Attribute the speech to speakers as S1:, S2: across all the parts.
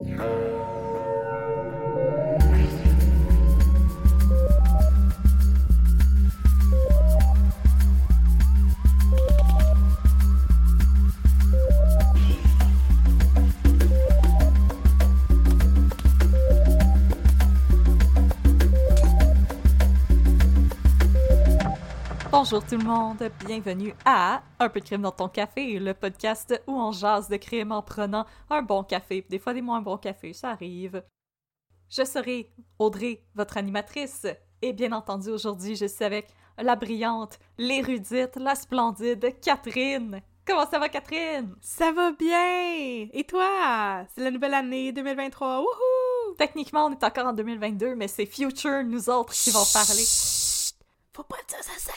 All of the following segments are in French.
S1: Yeah.
S2: Bonjour tout le monde, bienvenue à Un peu de crime dans ton café, le podcast où on jase de crime en prenant un bon café, des fois des moins bons cafés, ça arrive. Je serai Audrey, votre animatrice, et bien entendu aujourd'hui je suis avec la brillante, l'érudite, la splendide Catherine. Comment ça va Catherine?
S3: Ça va bien! Et toi? C'est la nouvelle année 2023, wouhou!
S2: Techniquement on est encore en 2022, mais c'est Future, nous autres, qui vont parler.
S3: Faut pas dire ça!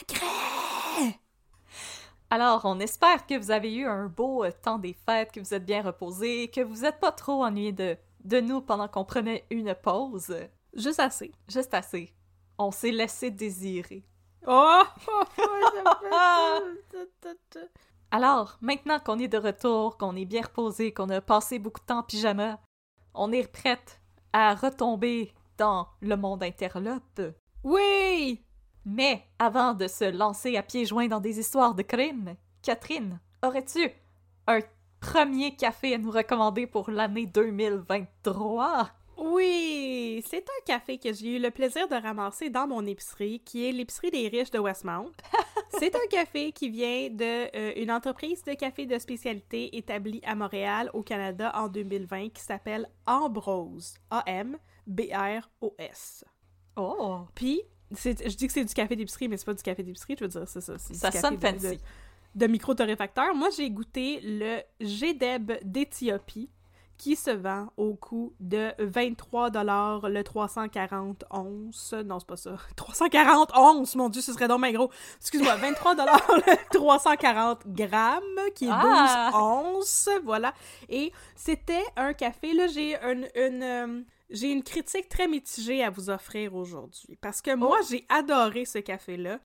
S2: Alors, on espère que vous avez eu un beau euh, temps des fêtes, que vous êtes bien reposés, que vous n'êtes pas trop ennuyés de, de nous pendant qu'on prenait une pause.
S3: Juste assez.
S2: Juste assez. On s'est laissé désirer.
S3: Oh! oh,
S2: Alors, maintenant qu'on est de retour, qu'on est bien reposé, qu'on a passé beaucoup de temps en pyjama, on est prête à retomber dans le monde interlope.
S3: Oui!
S2: Mais avant de se lancer à pieds joints dans des histoires de crime, Catherine, aurais-tu un premier café à nous recommander pour l'année 2023?
S3: Oui, c'est un café que j'ai eu le plaisir de ramasser dans mon épicerie, qui est l'épicerie des riches de Westmount. c'est un café qui vient de euh, une entreprise de café de spécialité établie à Montréal, au Canada, en 2020, qui s'appelle Ambrose. A-M-B-R-O-S.
S2: Oh!
S3: Puis, je dis que c'est du café d'épicerie, mais c'est pas du café d'épicerie, je veux dire, c'est ça. du
S2: Ça
S3: café
S2: sonne
S3: de-
S2: fancy.
S3: De, de micro-torréfacteur. Moi, j'ai goûté le GDEB d'Éthiopie, qui se vend au coût de 23 le 340 onces. Non, c'est pas ça. 340 onces, mon Dieu, ce serait donc bien gros. Excuse-moi, 23 le 340 grammes, qui est 12
S2: Ah!
S3: onces, voilà. Et c'était un café, là, j'ai une... une, euh, j'ai une critique très mitigée à vous offrir aujourd'hui. Parce que moi, j'ai adoré ce café-là.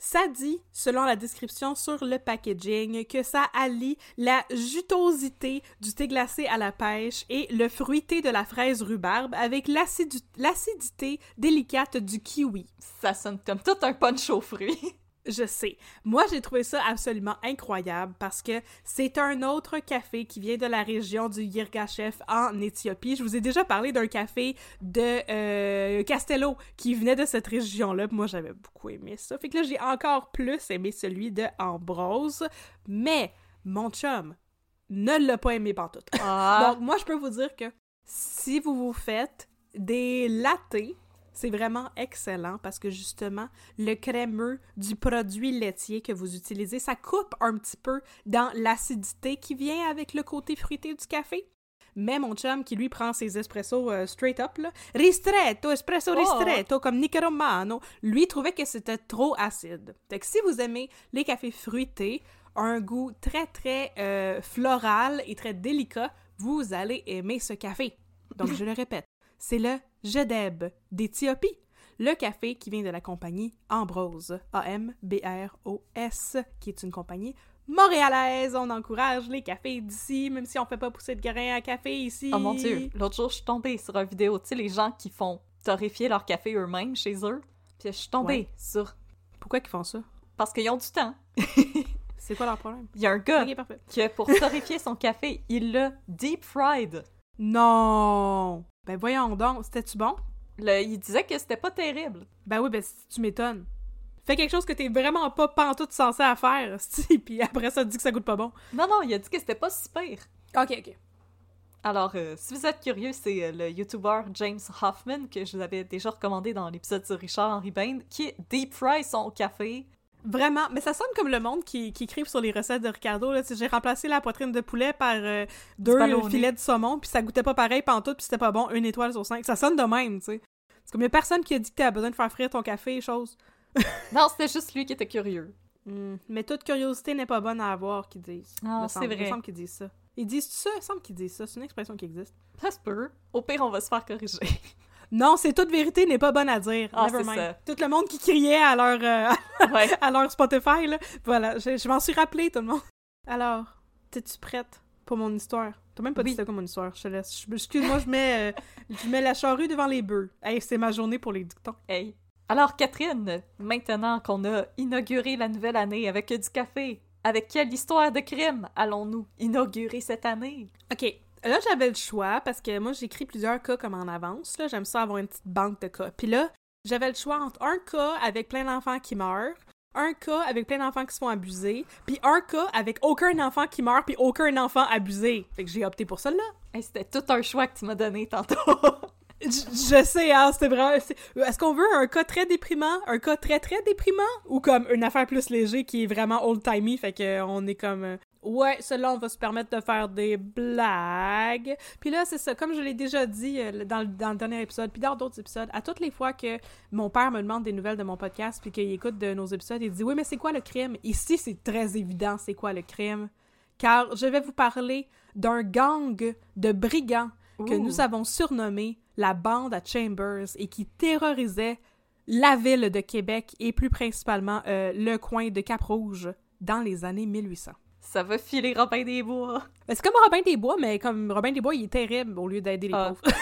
S3: Ça dit, selon la description sur le packaging, que ça allie la jutosité du thé glacé à la pêche et le fruité de la fraise rhubarbe avec l'acidité délicate du kiwi.
S2: Ça sonne comme tout un punch aux fruits.
S3: Je sais. Moi, j'ai trouvé ça absolument incroyable parce que c'est un autre café qui vient de la région du Yirgacheffe en Éthiopie. Je vous ai déjà parlé d'un café de euh, Castello qui venait de cette région-là. Moi, j'avais beaucoup aimé ça. Fait que là, j'ai encore plus aimé celui de Ambrose. Mais mon chum ne l'a pas aimé pantoute.
S2: Ah!
S3: Donc, moi, je peux vous dire que si vous vous faites des lattés, c'est vraiment excellent parce que justement, le crémeux du produit laitier que vous utilisez, ça coupe un petit peu dans l'acidité qui vient avec le côté fruité du café. Mais mon chum, qui lui prend ses espressos euh, straight up, là, ristretto, espresso
S2: Oh.
S3: ristretto, comme Nico Romano, lui trouvait que c'était trop acide. Fait que si vous aimez les cafés fruités, un goût très très euh, floral et très délicat, vous allez aimer ce café. Donc je le répète, c'est le Jedeb d'Éthiopie, le café qui vient de la compagnie Ambrose, A-M-B-R-O-S, qui est une compagnie montréalaise. On encourage les cafés d'ici, même si on fait pas pousser de grains à café ici.
S2: Oh mon dieu, l'autre jour, je suis tombée sur une vidéo, tu sais, les gens qui font torréfier leur café eux-mêmes chez eux. Puis je suis tombée
S3: Ouais.
S2: sur.
S3: Pourquoi qu'ils font ça?
S2: Parce qu'ils ont du temps.
S3: C'est quoi leur problème?
S2: Il y a un gars
S3: Ok, parfait.
S2: qui, pour torréfier son café, il l'a deep fried.
S3: Non! Ben voyons donc, c'était-tu bon?
S2: Le- il disait que c'était pas terrible.
S3: Ben oui, ben tu m'étonnes. Fais quelque chose que t'es vraiment pas pantoute censé à faire, puis après ça, dis que ça goûte pas bon.
S2: Non, non, il a dit que c'était pas si pire.
S3: Ok, ok.
S2: Alors, euh, si vous êtes curieux, c'est euh, le YouTuber James Hoffman que je vous avais déjà recommandé dans l'épisode sur Richard Henry Bain, qui deep fry son café.
S3: Vraiment, mais ça sonne comme le monde qui, qui écrive sur les recettes de Ricardo. J'ai remplacé la poitrine de poulet par euh, deux filets de saumon, puis ça goûtait pas pareil pantoute, puis c'était pas bon, une étoile sur cinq. Ça sonne de même, tu sais. C'est comme il y a personne qui a dit que t'as besoin de faire frire ton café et choses.
S2: Non, c'était juste lui qui était curieux.
S3: Hmm, Mais toute curiosité n'est pas bonne à avoir, qu'ils disent.
S2: Ah, c'est vrai.
S3: Il me semble qu'ils disent ça. Ils disent ça? Il me semble qu'ils disent ça. C'est une expression qui existe.
S2: Ça se peut. Au pire, on va se faire corriger.
S3: Non, c'est toute vérité n'est pas bonne à dire.
S2: Ah,
S3: Never mind.
S2: ça.
S3: Tout le monde qui criait à leur, euh,
S2: ouais.
S3: à leur Spotify, là. Voilà, je, je m'en suis rappelé, tout le monde. Alors, t'es-tu prête pour mon histoire? T'as même pas dit c'était quoi mon histoire, je te laisse. Excuse-moi, je mets, euh, je mets la charrue devant les bœufs. Hey, c'est ma journée pour les dictons.
S2: Hey. Alors, Catherine, maintenant qu'on a inauguré la nouvelle année avec du café, avec quelle histoire de crime allons-nous inaugurer cette année?
S3: OK. Là, j'avais le choix parce que moi, j'écris plusieurs cas comme en avance. Là, j'aime ça avoir une petite banque de cas. Puis là, j'avais le choix entre un cas avec plein d'enfants qui meurent, un cas avec plein d'enfants qui se font abuser, puis un cas avec aucun enfant qui meurt puis aucun enfant abusé. Fait que j'ai opté pour celle-là.
S2: Hey, c'était tout un choix que tu m'as donné tantôt.
S3: Je, je sais, hein, c'était vraiment... Est-ce qu'on veut un cas très déprimant, un cas très très déprimant, ou comme une affaire plus léger qui est vraiment old-timey, fait que on est comme... Ouais, cela on va se permettre de faire des blagues. Puis là, c'est ça, comme je l'ai déjà dit euh, dans, le- dans le dernier épisode, puis dans d'autres épisodes, à toutes les fois que mon père me demande des nouvelles de mon podcast, puis qu'il écoute de nos épisodes, il dit « Oui, mais c'est quoi le crime? » Ici, c'est très évident c'est quoi le crime. Car je vais vous parler d'un gang de brigands que nous avons surnommé la bande à Chambers et qui terrorisait la ville de Québec et plus principalement euh, le coin de Cap-Rouge dans les années 1800.
S2: Ça va filer Robin des Bois.
S3: Ben, c'est comme Robin des Bois, mais comme Robin des Bois, il est terrible au lieu d'aider les
S2: Ah.
S3: pauvres.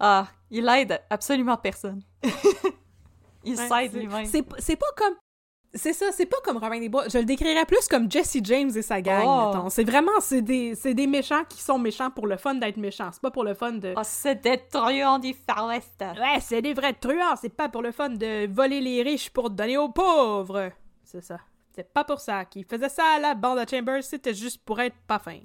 S2: Ah, il aide absolument personne. il
S3: Ouais,
S2: s'aide
S3: c'est-
S2: lui-même.
S3: C'est pas comme... C'est ça, c'est pas comme Robin des Bois. Je le décrirais plus comme Jesse James et sa gang,
S2: Oh.
S3: mettons. C'est vraiment, c'est des, c'est des méchants qui sont méchants pour le fun d'être méchants. C'est pas pour le fun de...
S2: Oh, c'est des truands du Far West.
S3: Ouais, c'est des vrais truands, c'est pas pour le fun de voler les riches pour donner aux pauvres. C'est ça. C'est pas pour ça. Qui faisait ça à la bande à Chambers, c'était juste pour être pas fin.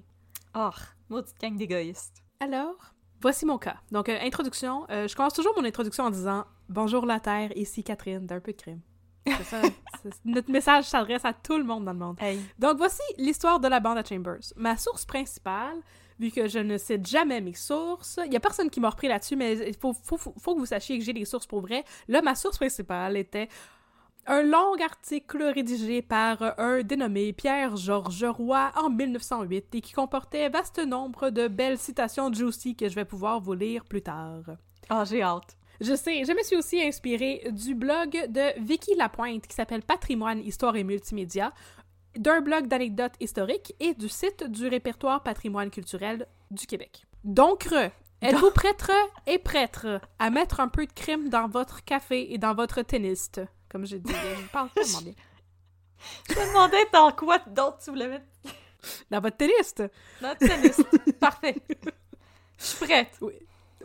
S2: Oh, maudite gang d'égoïstes.
S3: Alors, voici mon cas. Donc, euh, introduction. Euh, je commence toujours mon introduction en disant Bonjour la Terre, ici Catherine d'un peu de crime. Ça. notre message s'adresse à tout le monde dans le monde.
S2: Hey.
S3: Donc voici l'histoire de la bande à Chambers. Ma source principale, vu que je ne cite jamais mes sources, il y a personne qui m'a repris là-dessus, mais il faut, faut, faut- faut que vous sachiez que j'ai des sources pour vrai. Là, ma source principale était un long article rédigé par un dénommé Pierre-Georges Roy en 1908 et qui comportait vaste nombre de belles citations juicy que je vais pouvoir vous lire plus tard.
S2: Ah, j'ai hâte.
S3: Je sais, je me suis aussi inspirée du blog de Vicky Lapointe qui s'appelle Patrimoine, Histoire et Multimédia, d'un blog d'anecdotes historiques et du site du répertoire patrimoine culturel du Québec. Donc, êtes-vous prêtre et prêtre à mettre un peu de crime dans votre café et dans votre tennis? Comme j'ai dit, je parle tellement bien.
S2: Je me demandais dans quoi d'autre tu voulais mettre
S3: Dans votre tennis?
S2: notre tennis. Parfait. Je suis prête.
S3: Oui,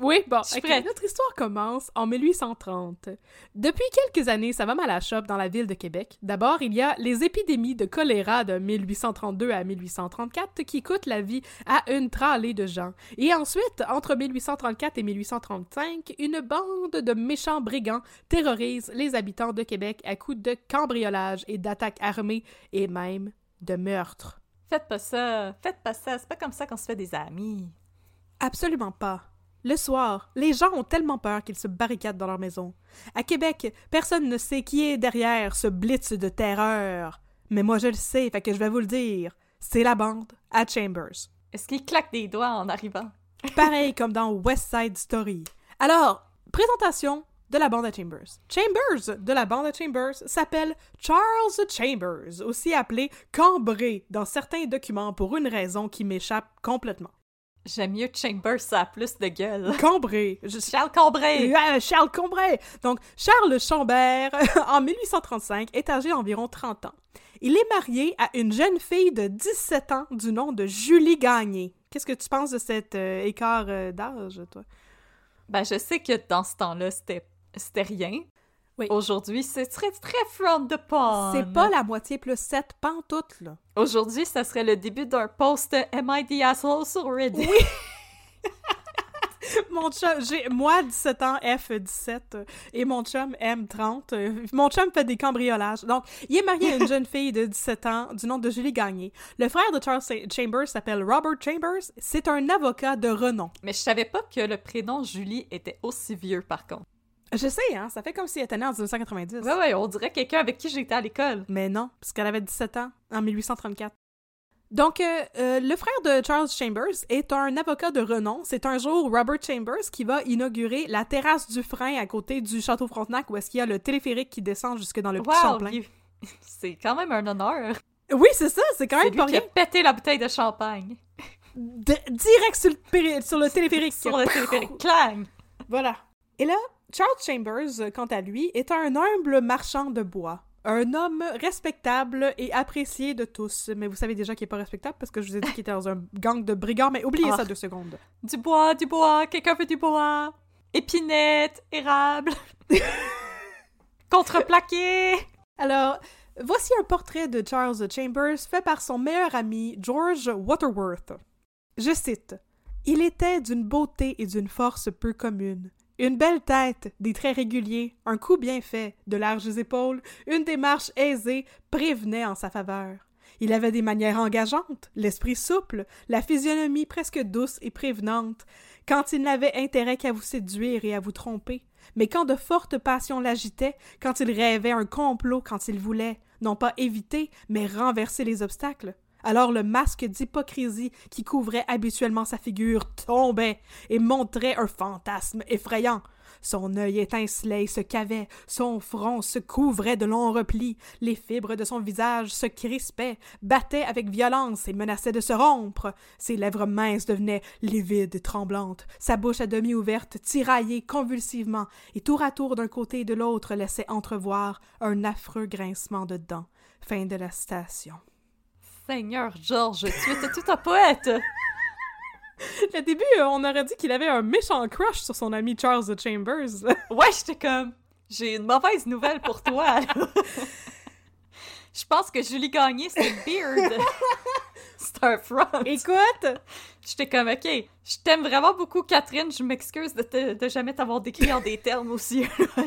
S3: bon, ok,
S2: prête.
S3: notre histoire commence en 1830. Depuis quelques années, ça va mal à la chope dans la ville de Québec. D'abord, il y a les épidémies de choléra de 1832 à 1834 qui coûtent la vie à une tralée de gens. Et ensuite, entre 1834 et 1835, une bande de méchants brigands terrorise les habitants de Québec à coups de cambriolage et d'attaques armées et même de meurtres.
S2: Faites pas ça. Faites pas ça. C'est pas comme ça qu'on se fait des amis.
S3: Absolument pas. Le soir, les gens ont tellement peur qu'ils se barricadent dans leur maison. À Québec, personne ne sait qui est derrière ce blitz de terreur. Mais moi je le sais, fait que je vais vous le dire. C'est la bande à Chambers.
S2: Est-ce qu'il claque des doigts en arrivant?
S3: Pareil comme dans West Side Story. Alors, présentation de la bande à Chambers. Chambers de la bande à Chambers s'appelle Charles Chambers, aussi appelé Cambré dans certains documents pour une raison qui m'échappe complètement.
S2: J'aime mieux Chambers, ça a plus de gueule.
S3: Cambré. Je,
S2: Charles Combray!
S3: Ah, Charles Combray! Donc, Charles Chambert, en 1835, est âgé d'environ 30 ans. Il est marié à une jeune fille de 17 ans du nom de Julie Gagné. Qu'est-ce que tu penses de cet euh, écart euh, d'âge, toi?
S2: Ben, je sais que dans ce temps-là, c'était rien.
S3: Oui.
S2: Aujourd'hui, c'est très, très front de pond.
S3: C'est pas la moitié plus 7 pantoute, là.
S2: Aujourd'hui, ça serait le début d'un post Am I the asshole sur Reddit?
S3: Mon chum, j'ai, moi, 17 ans, F 17, euh, et mon chum, M 30. Euh, Mon chum fait des cambriolages. Donc, il est marié à une jeune fille de 17 ans du nom de Julie Gagné. Le frère de Charles Chambers s'appelle Robert Chambers. C'est un avocat de renom.
S2: Mais je savais pas que le prénom Julie était aussi vieux, par contre.
S3: Je sais, hein, ça fait comme si elle était née en 1990.
S2: Ouais, ouais, on dirait quelqu'un avec qui j'étais à l'école.
S3: Mais non, parce qu'elle avait 17 ans en 1834. Donc, euh, euh, le frère de Charles Chambers est un avocat de renom. C'est un jour Robert Chambers qui va inaugurer la terrasse du frein à côté du château Frontenac où est-ce qu'il y a le téléphérique qui descend jusque dans le petit
S2: Wow!
S3: Champlain.
S2: il- C'est quand même un honneur.
S3: Oui, c'est ça, c'est quand même pas rien.
S2: pété la bouteille de champagne
S3: direct sur le, péri- sur le téléphérique.
S2: sur le téléphérique. Clang!
S3: Voilà. Et là, Charles Chambers, euh, quant à lui, est un humble marchand de bois. Un homme respectable et apprécié de tous. Mais vous savez déjà qu'il est pas respectable parce que je vous ai dit qu'il était dans un gang de brigands, mais oubliez
S2: Ah.
S3: ça deux secondes.
S2: Du bois, du bois, quelqu'un veut du bois. Épinette, érable. Contreplaqué.
S3: Alors, voici un portrait de Charles Chambers fait par son meilleur ami George Waterworth. Je cite Il était d'une beauté et d'une force peu communes. Une belle tête, des traits réguliers, un cou bien fait, de larges épaules, une démarche aisée prévenait en sa faveur. Il avait des manières engageantes, l'esprit souple, la physionomie presque douce et prévenante, quand il n'avait intérêt qu'à vous séduire et à vous tromper. Mais quand de fortes passions l'agitaient, quand il rêvait un complot, quand il voulait, non pas éviter, mais renverser les obstacles, alors le masque d'hypocrisie qui couvrait habituellement sa figure tombait et montrait un fantasme effrayant. Son œil étincelait et se cavait, son front se couvrait de longs replis, les fibres de son visage se crispaient, battaient avec violence et menaçaient de se rompre. Ses lèvres minces devenaient livides et tremblantes, sa bouche à demi ouverte tiraillait convulsivement, et tour à tour d'un côté et de l'autre laissait entrevoir un affreux grincement de dents. Fin de la citation.
S2: Seigneur George, tu étais tout un poète.
S3: Au début, euh, on aurait dit qu'il avait un méchant crush sur son ami Charles Chambers.
S2: Ouais, j'étais comme, j'ai une mauvaise nouvelle pour toi. Je pense que Julie Gagné, c'est Beard. c'est un front.
S3: Écoute,
S2: J'étais comme, ok, je t'aime vraiment beaucoup, Catherine. Je m'excuse de, te- de jamais t'avoir décrit en des termes aussi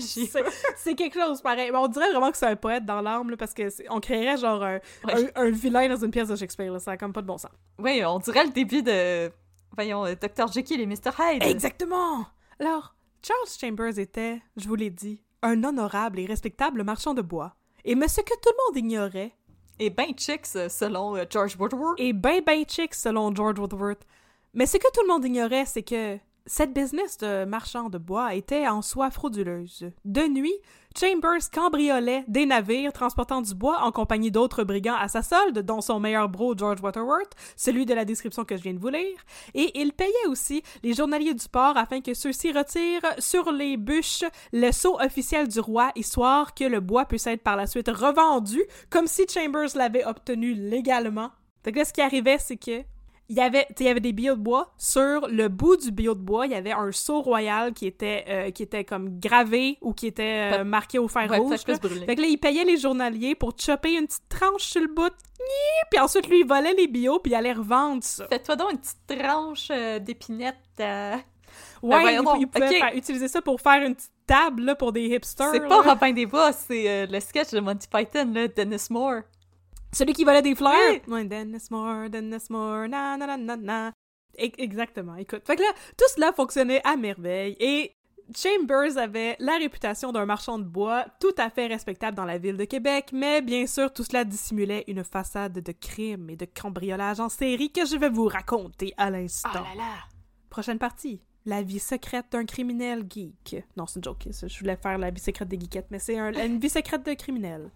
S3: c'est quelque chose pareil. Mais on dirait vraiment que c'est un poète dans l'âme, parce que on créerait genre un,
S2: Ouais.
S3: un- un vilain dans une pièce de Shakespeare. Là. Ça a comme pas de bon sens.
S2: Oui, on dirait le début de, voyons, euh, Dr. Jekyll et Mr. Hyde.
S3: Exactement! Alors, Charles Chambers était, je vous l'ai dit, un honorable et respectable marchand de bois. Et mais ce que tout le monde ignorait,
S2: Et ben chicks, selon George Woodward.
S3: et ben ben chic selon George Woodworth, mais ce que tout le monde ignorait, c'est que cette business de marchand de bois était en soi frauduleuse. De nuit, Chambers cambriolait des navires transportant du bois en compagnie d'autres brigands à sa solde, dont son meilleur bro George Waterworth, celui de la description que je viens de vous lire, et il payait aussi les journaliers du port afin que ceux-ci retirent sur les bûches le sceau officiel du roi, histoire que le bois puisse être par la suite revendu, comme si Chambers l'avait obtenu légalement. Que là, ce qui arrivait, c'est que il y avait, il y avait des billots de bois. Sur le bout du billot de bois, il y avait un sceau royal qui était, euh, qui était comme gravé ou qui était euh, marqué au fer
S2: Ouais,
S3: rouge. là. Fait que là, il payait les journaliers pour chopper une petite tranche sur le bout. Puis ensuite, lui, il volait les billots puis il allait revendre ça.
S2: Fais-toi donc une petite tranche euh, d'épinette.
S3: Ouais, il, il pouvait
S2: ok.
S3: faire- utiliser ça pour faire une petite table là, pour des hipsters.
S2: C'est pas. Robin des Bois, c'est le sketch de Monty Python, là, Dennis Moore.
S3: Celui qui volait des fleurs?
S2: Oui.
S3: Dennis Moore, Dennis Moore, na na na na na. Exactement, écoute. Fait que là, tout cela fonctionnait à merveille et Chambers avait la réputation d'un marchand de bois tout à fait respectable dans la ville de Québec, mais bien sûr, tout cela dissimulait une façade de crime et de cambriolage en série que je vais vous raconter à l'instant.
S2: Oh là!
S3: Prochaine partie. La vie secrète d'un criminel geek. Non, c'est une joke. Je voulais faire la vie secrète des geekettes, mais c'est un- une vie secrète de criminel.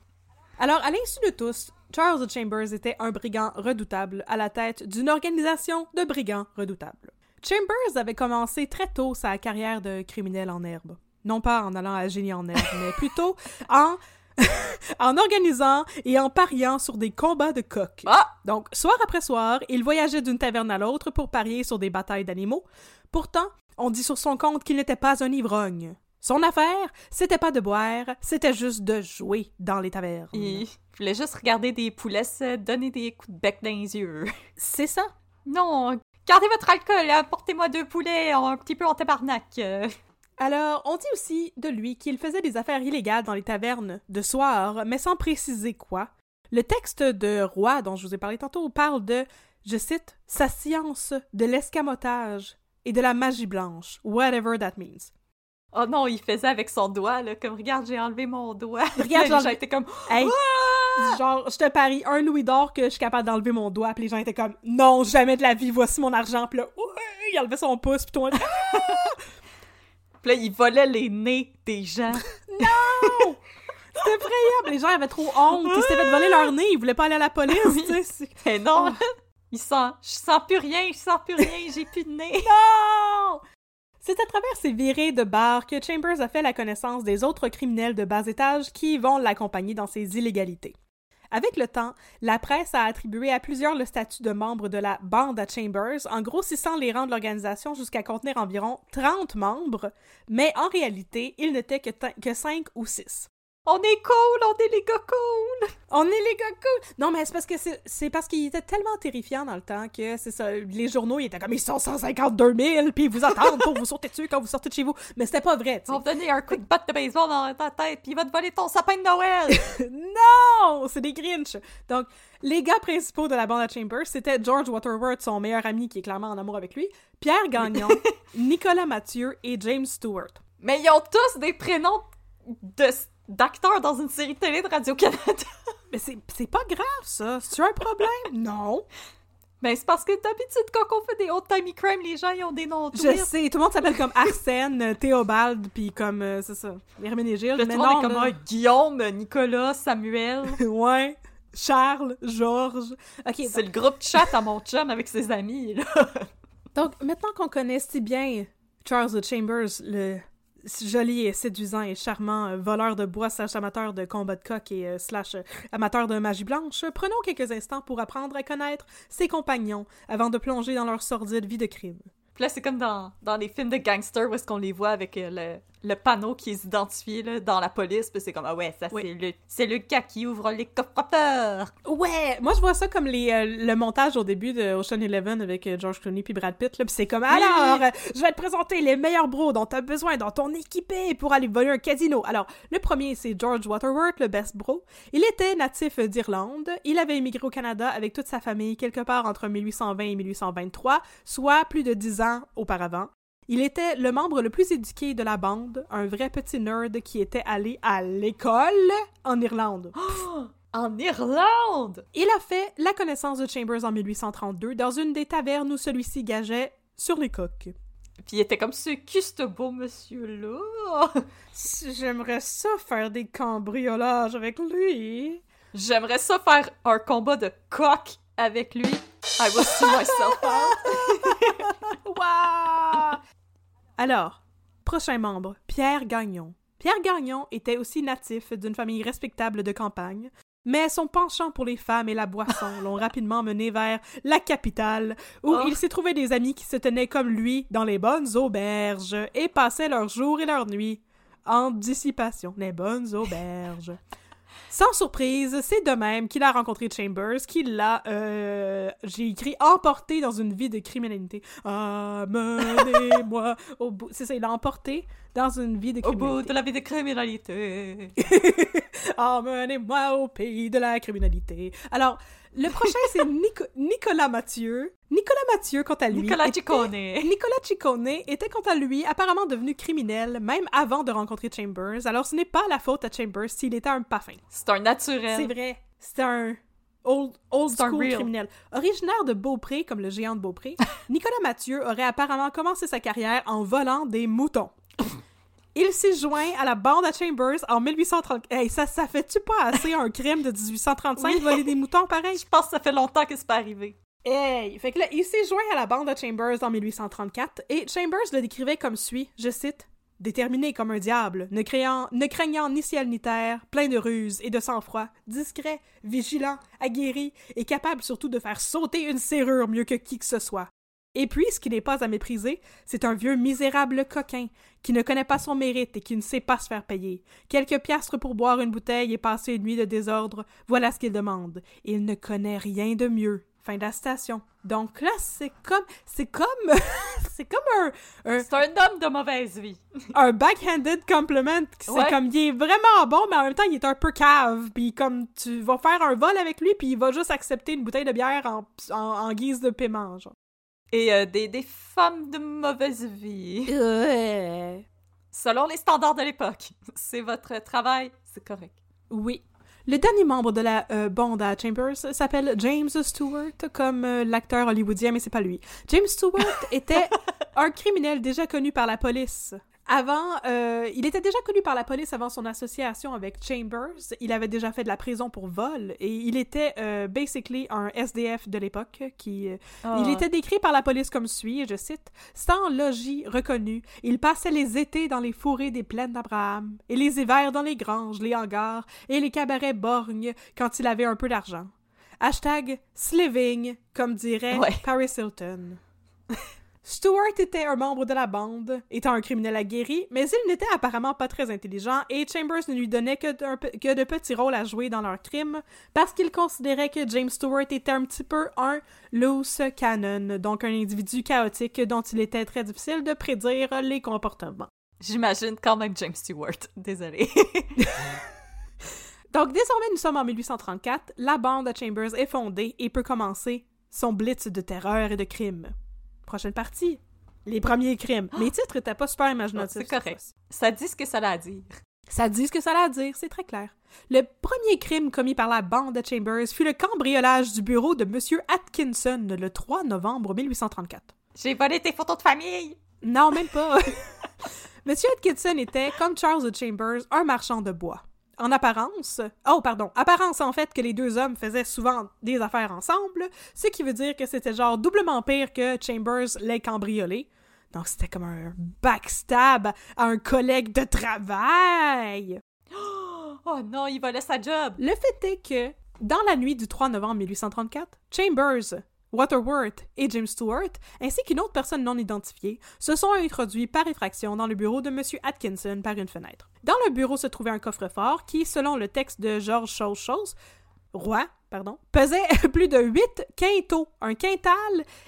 S3: Alors, à l'insu de tous, Charles Chambers était un brigand redoutable à la tête d'une organisation de brigands redoutables. Chambers avait commencé très tôt sa carrière de criminel en herbe. Non pas en allant à génie en herbe, mais plutôt en en organisant et en pariant sur des combats de coqs.
S2: Ah!
S3: Donc, soir après soir, il voyageait d'une taverne à l'autre pour parier sur des batailles d'animaux. Pourtant, on dit sur son compte qu'il n'était pas un ivrogne. Son affaire, c'était pas de boire, c'était juste de jouer dans les tavernes.
S2: Voulait juste regarder des poulets se donner des coups de bec dans les yeux.
S3: C'est ça.
S2: Non, gardez votre alcool, apportez-moi deux poulets un petit peu en tabarnak. Euh,
S3: Alors, on dit aussi de lui qu'il faisait des affaires illégales dans les tavernes de soir, mais sans préciser quoi. Le texte de Roi dont je vous ai parlé tantôt parle de, je cite, sa science de l'escamotage et de la magie blanche, whatever that means.
S2: Oh non, il faisait avec son doigt, là, comme regarde, j'ai enlevé mon doigt.
S3: Regarde,
S2: gens étaient comme
S3: Hey,
S2: Ah!
S3: Genre, je te parie un louis d'or que je suis capable d'enlever mon doigt, puis les gens étaient comme, non, jamais de la vie, voici mon argent, puis là, ouais, il enlevait son pouce, puis le monde,
S2: Puis là, il volait les nez des gens.
S3: c'était effrayant, les gens avaient trop honte, ils s'étaient fait voler leur nez, ils voulaient pas aller à la police, tu sais, c'est-
S2: Mais non, il sent, je sens plus rien, je sens plus rien, j'ai plus de nez.
S3: Non! C'est à travers ces virées de bar que Chambers a fait la connaissance des autres criminels de bas étage qui vont l'accompagner dans ses illégalités. Avec le temps, la presse a attribué à plusieurs le statut de membre de la bande à Chambers, en grossissant les rangs de l'organisation jusqu'à contenir environ 30 membres, mais en réalité, il n'était que, que 5 ou 6.
S2: On est cool, on est les gars cool.
S3: On est les gars cool! Non, mais c'est parce que c'est- parce qu'il était tellement terrifiant dans le temps que c'est ça. Les journaux, ils étaient comme ils sont 152 000, puis ils vous attendent pour vous sauter dessus quand vous sortez de chez vous. Mais c'était pas vrai, tu
S2: Ils vont
S3: sais.
S2: te donner un coup de batte de baseball dans ta tête, puis il va te voler ton sapin de Noël.
S3: non! C'est des Grinch! Donc, les gars principaux de la bande à Chambers, c'était George Waterworth, son meilleur ami qui est clairement en amour avec lui, Pierre Gagnon, Nicolas Mathieu et James Stewart.
S2: Mais ils ont tous des prénoms de d'acteurs dans une série télé de Radio-Canada.
S3: Mais c'est pas grave, ça. C'est un problème? non.
S2: Ben, c'est parce que d'habitude, quand on fait des old-timey crimes, les gens, ils ont des noms
S3: Je sais, tout le monde s'appelle comme Arsène, euh, Théobald, puis comme, euh, c'est ça, Herménégilde. Mais
S2: tout
S3: non,
S2: comme
S3: là.
S2: ah, Guillaume, Nicolas, Samuel.
S3: ouais. Charles, Georges. Ok,
S2: C'est le groupe chat à mon chum avec ses amis, là.
S3: Donc, maintenant qu'on connaît si bien Charles Chambers, le joli et séduisant et charmant euh, voleur de bois slash amateur de combat de coq et euh, slash euh, amateur de magie blanche, prenons quelques instants pour apprendre à connaître ses compagnons avant de plonger dans leur sordide vie de crime.
S2: Puis là, c'est comme dans, dans les films de gangsters où est-ce qu'on les voit avec le, le panneau qui est identifié là, dans la police. Puis c'est comme, ah ouais, ça
S3: Oui.
S2: c'est le, c'est le gars qui ouvre les coffres-forts.
S3: Ouais, moi je vois ça comme les, euh, le montage au début de Ocean Eleven avec euh, George Clooney puis Brad Pitt, là, puis c'est comme alors, euh, je vais te présenter les meilleurs bros dont t'as besoin dans ton équipé pour aller voler un casino. Alors, le premier c'est George Waterworth, le best bro. Il était natif d'Irlande, il avait émigré au Canada avec toute sa famille quelque part entre 1820 et 1823, soit plus de dix ans auparavant. Il était le membre le plus éduqué de la bande, un vrai petit nerd qui était allé à l'école en Irlande.
S2: En Irlande!
S3: Il a fait la connaissance de Chambers en 1832 dans une des tavernes où celui-ci gageait sur les coques.
S2: Puis il était comme ce ce beau monsieur-là.
S3: J'aimerais ça faire des cambriolages avec lui.
S2: J'aimerais ça faire un combat de coq avec lui. I will see myself out.
S3: Waouh! Alors, prochain membre, Pierre Gagnon. Pierre Gagnon était aussi natif d'une famille respectable de campagne, mais son penchant pour les femmes et la boisson l'ont rapidement mené vers la capitale, où
S2: Oh.
S3: il s'est trouvé des amis qui se tenaient comme lui dans les bonnes auberges et passaient leurs jours et leurs nuits en dissipation. Les bonnes auberges. Sans surprise, c'est de même qu'il a rencontré Chambers, qu'il l'a, euh, j'ai écrit, emporté dans une vie de criminalité. Amenez-moi au bout. C'est ça, il l'a emporté dans une vie de
S2: Au bout
S3: criminalité.
S2: de la vie de criminalité.
S3: Emmenez-moi au pays de la criminalité. Alors, le prochain, c'est Nico- Nicolas Mathieu. Nicolas Mathieu, quant à lui.
S2: Nicolas
S3: était-
S2: Ciccone.
S3: Nicolas Ciccone était, quant à lui, apparemment devenu criminel, même avant de rencontrer Chambers. Alors, ce n'est pas la faute à Chambers s'il était un pas fin.
S2: C'est un naturel.
S3: C'est vrai. C'est un old, old school
S2: real.
S3: criminel. Originaire de Beaupré, comme le géant de Beaupré, Nicolas Mathieu aurait apparemment commencé sa carrière en volant des moutons. Il s'est joint à la bande à Chambers en 1830. Hey, ça, ça fait-tu pas assez un crime de 1835
S2: Oui.
S3: voler des moutons pareil?
S2: Je pense que ça fait longtemps que c'est pas arrivé.
S3: Hey! Fait que là, il s'est joint à la bande à Chambers en 1834 et Chambers le décrivait comme suit, je cite, Déterminé comme un diable, ne, créant, ne craignant ni ciel ni terre, plein de ruses et de sang-froid, discret, vigilant, aguerri et capable surtout de faire sauter une serrure mieux que qui que ce soit. Et puis, ce qui n'est pas à mépriser, c'est un vieux misérable coquin, qui ne connaît pas son mérite et qui ne sait pas se faire payer. Quelques piastres pour boire une bouteille et passer une nuit de désordre, voilà ce qu'il demande. Il ne connaît rien de mieux. Fin de la citation. Donc là, c'est comme, c'est comme, c'est comme un, un,
S2: C'est un homme de mauvaise vie.
S3: un backhanded compliment. C'est
S2: Ouais.
S3: comme, il est vraiment bon, mais en même temps, il est un peu cave. Puis comme, tu vas faire un vol avec lui, puis il va juste accepter une bouteille de bière en, en, en guise de paiement, genre.
S2: Et euh, des, des femmes de mauvaise vie.
S3: Ouais.
S2: Selon les standards de l'époque. C'est votre travail, c'est correct.
S3: Oui. Le dernier membre de la euh, bande à Chambers s'appelle James Stewart, comme euh, l'acteur hollywoodien, mais c'est pas lui. James Stewart était un criminel déjà connu par la police. Avant, euh, il était déjà connu par la police avant son association avec Chambers. Il avait déjà fait de la prison pour vol et il était euh, basically un SDF de l'époque qui euh,
S2: Ah.
S3: il était décrit par la police comme suit, et je cite, Sans logis reconnu, il passait les étés dans les fourrés des plaines d'Abraham, et les hivers dans les granges, les hangars, et les cabarets borgnes quand il avait un peu d'argent. Hashtag sliving, comme dirait
S2: Ouais.
S3: Paris Hilton. Stewart était un membre de la bande, étant un criminel aguerri, mais il n'était apparemment pas très intelligent et Chambers ne lui donnait que, de petits rôles à jouer dans leurs crimes parce qu'il considérait que James Stewart était un petit peu un loose cannon, donc un individu chaotique dont il était très difficile de prédire les comportements.
S2: J'imagine quand même James Stewart. Désolé.
S3: Donc désormais nous sommes en 1834, la bande à Chambers est fondée et peut commencer son blitz de terreur et de crimes. Prochaine partie, les premiers crimes. Mes titres étaient pas super imaginatifs.
S2: C'est correct. Ça dit ce que ça a à dire.
S3: Ça dit ce que ça a à dire, c'est très clair. Le premier crime commis par la bande de Chambers fut le cambriolage du bureau de M. Atkinson le 3 novembre 1834.
S2: J'ai volé tes photos de famille!
S3: Non, même pas. M. Atkinson était, comme Charles Chambers, un marchand de bois. En apparence, oh pardon, apparence en fait que les deux hommes faisaient souvent des affaires ensemble, ce qui veut dire que c'était genre doublement pire que Chambers l'ait cambriolé. Donc c'était comme un backstab à un collègue de travail.
S2: Oh non, il volait sa job!
S3: Le fait est que, dans la nuit du 3 novembre 1834, Chambers, Waterworth et James Stewart, ainsi qu'une autre personne non identifiée, se sont introduits par effraction dans le bureau de M. Atkinson par une fenêtre. Dans le bureau se trouvait un coffre-fort qui, selon le texte de George Chose Chose, Roy, pardon, pesait plus de 8 quintaux, un quintal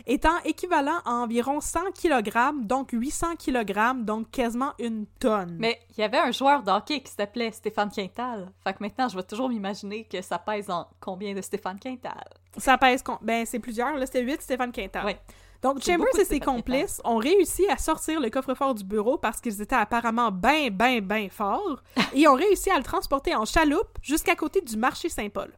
S3: étant équivalent à environ 100 kg, donc 800 kg, donc quasiment une tonne.
S2: Mais il y avait un joueur de hockey qui s'appelait Stéphane Quintal. Fait que maintenant, je vais toujours m'imaginer que ça pèse en combien de Stéphane Quintal?
S3: Ça pèse... Ben, c'est plusieurs. Là, c'était 8 Stéphane Quintal.
S2: Ouais.
S3: Donc, Chambers et ses complices ont réussi à sortir le coffre-fort du bureau parce qu'ils étaient apparemment ben, ben, ben forts et ont réussi à le transporter en chaloupe jusqu'à côté du marché Saint-Paul.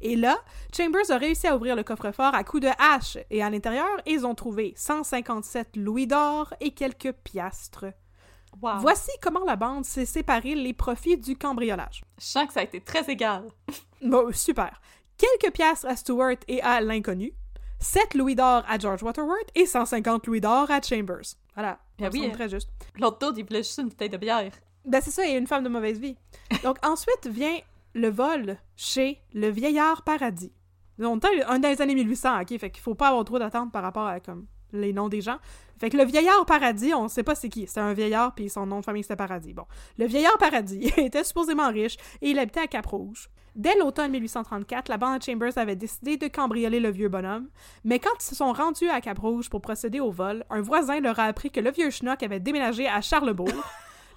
S3: Et là, Chambers a réussi à ouvrir le coffre-fort à coups de hache et à l'intérieur, ils ont trouvé 157 louis d'or et quelques piastres.
S2: Wow.
S3: Voici comment la bande s'est séparée les profits du cambriolage.
S2: Je sens que ça a été très égal.
S3: Bon, super. Quelques piastres à Stewart et à l'inconnu, 7 louis d'or à George Waterworth et 150 louis d'or à Chambers. Voilà. Ça me
S2: oui, hein.
S3: très juste.
S2: L'autre il voulait juste une bouteille de bière.
S3: Ben c'est ça, il y a une femme de mauvaise vie. Donc ensuite vient le vol chez le vieillard paradis. On est un des années 1800, ok? Fait qu'il faut pas avoir trop d'attente par rapport à comme les noms des gens. Fait que le vieillard paradis, on sait pas c'est qui. C'est un vieillard, puis son nom de famille c'était paradis. Bon. Le vieillard paradis était supposément riche et il habitait à Cap-Rouge. Dès l'automne 1834, la bande de Chambers avait décidé de cambrioler le vieux bonhomme, mais quand ils se sont rendus à Cap-Rouge pour procéder au vol, un voisin leur a appris que le vieux schnock avait déménagé à Charlebourg.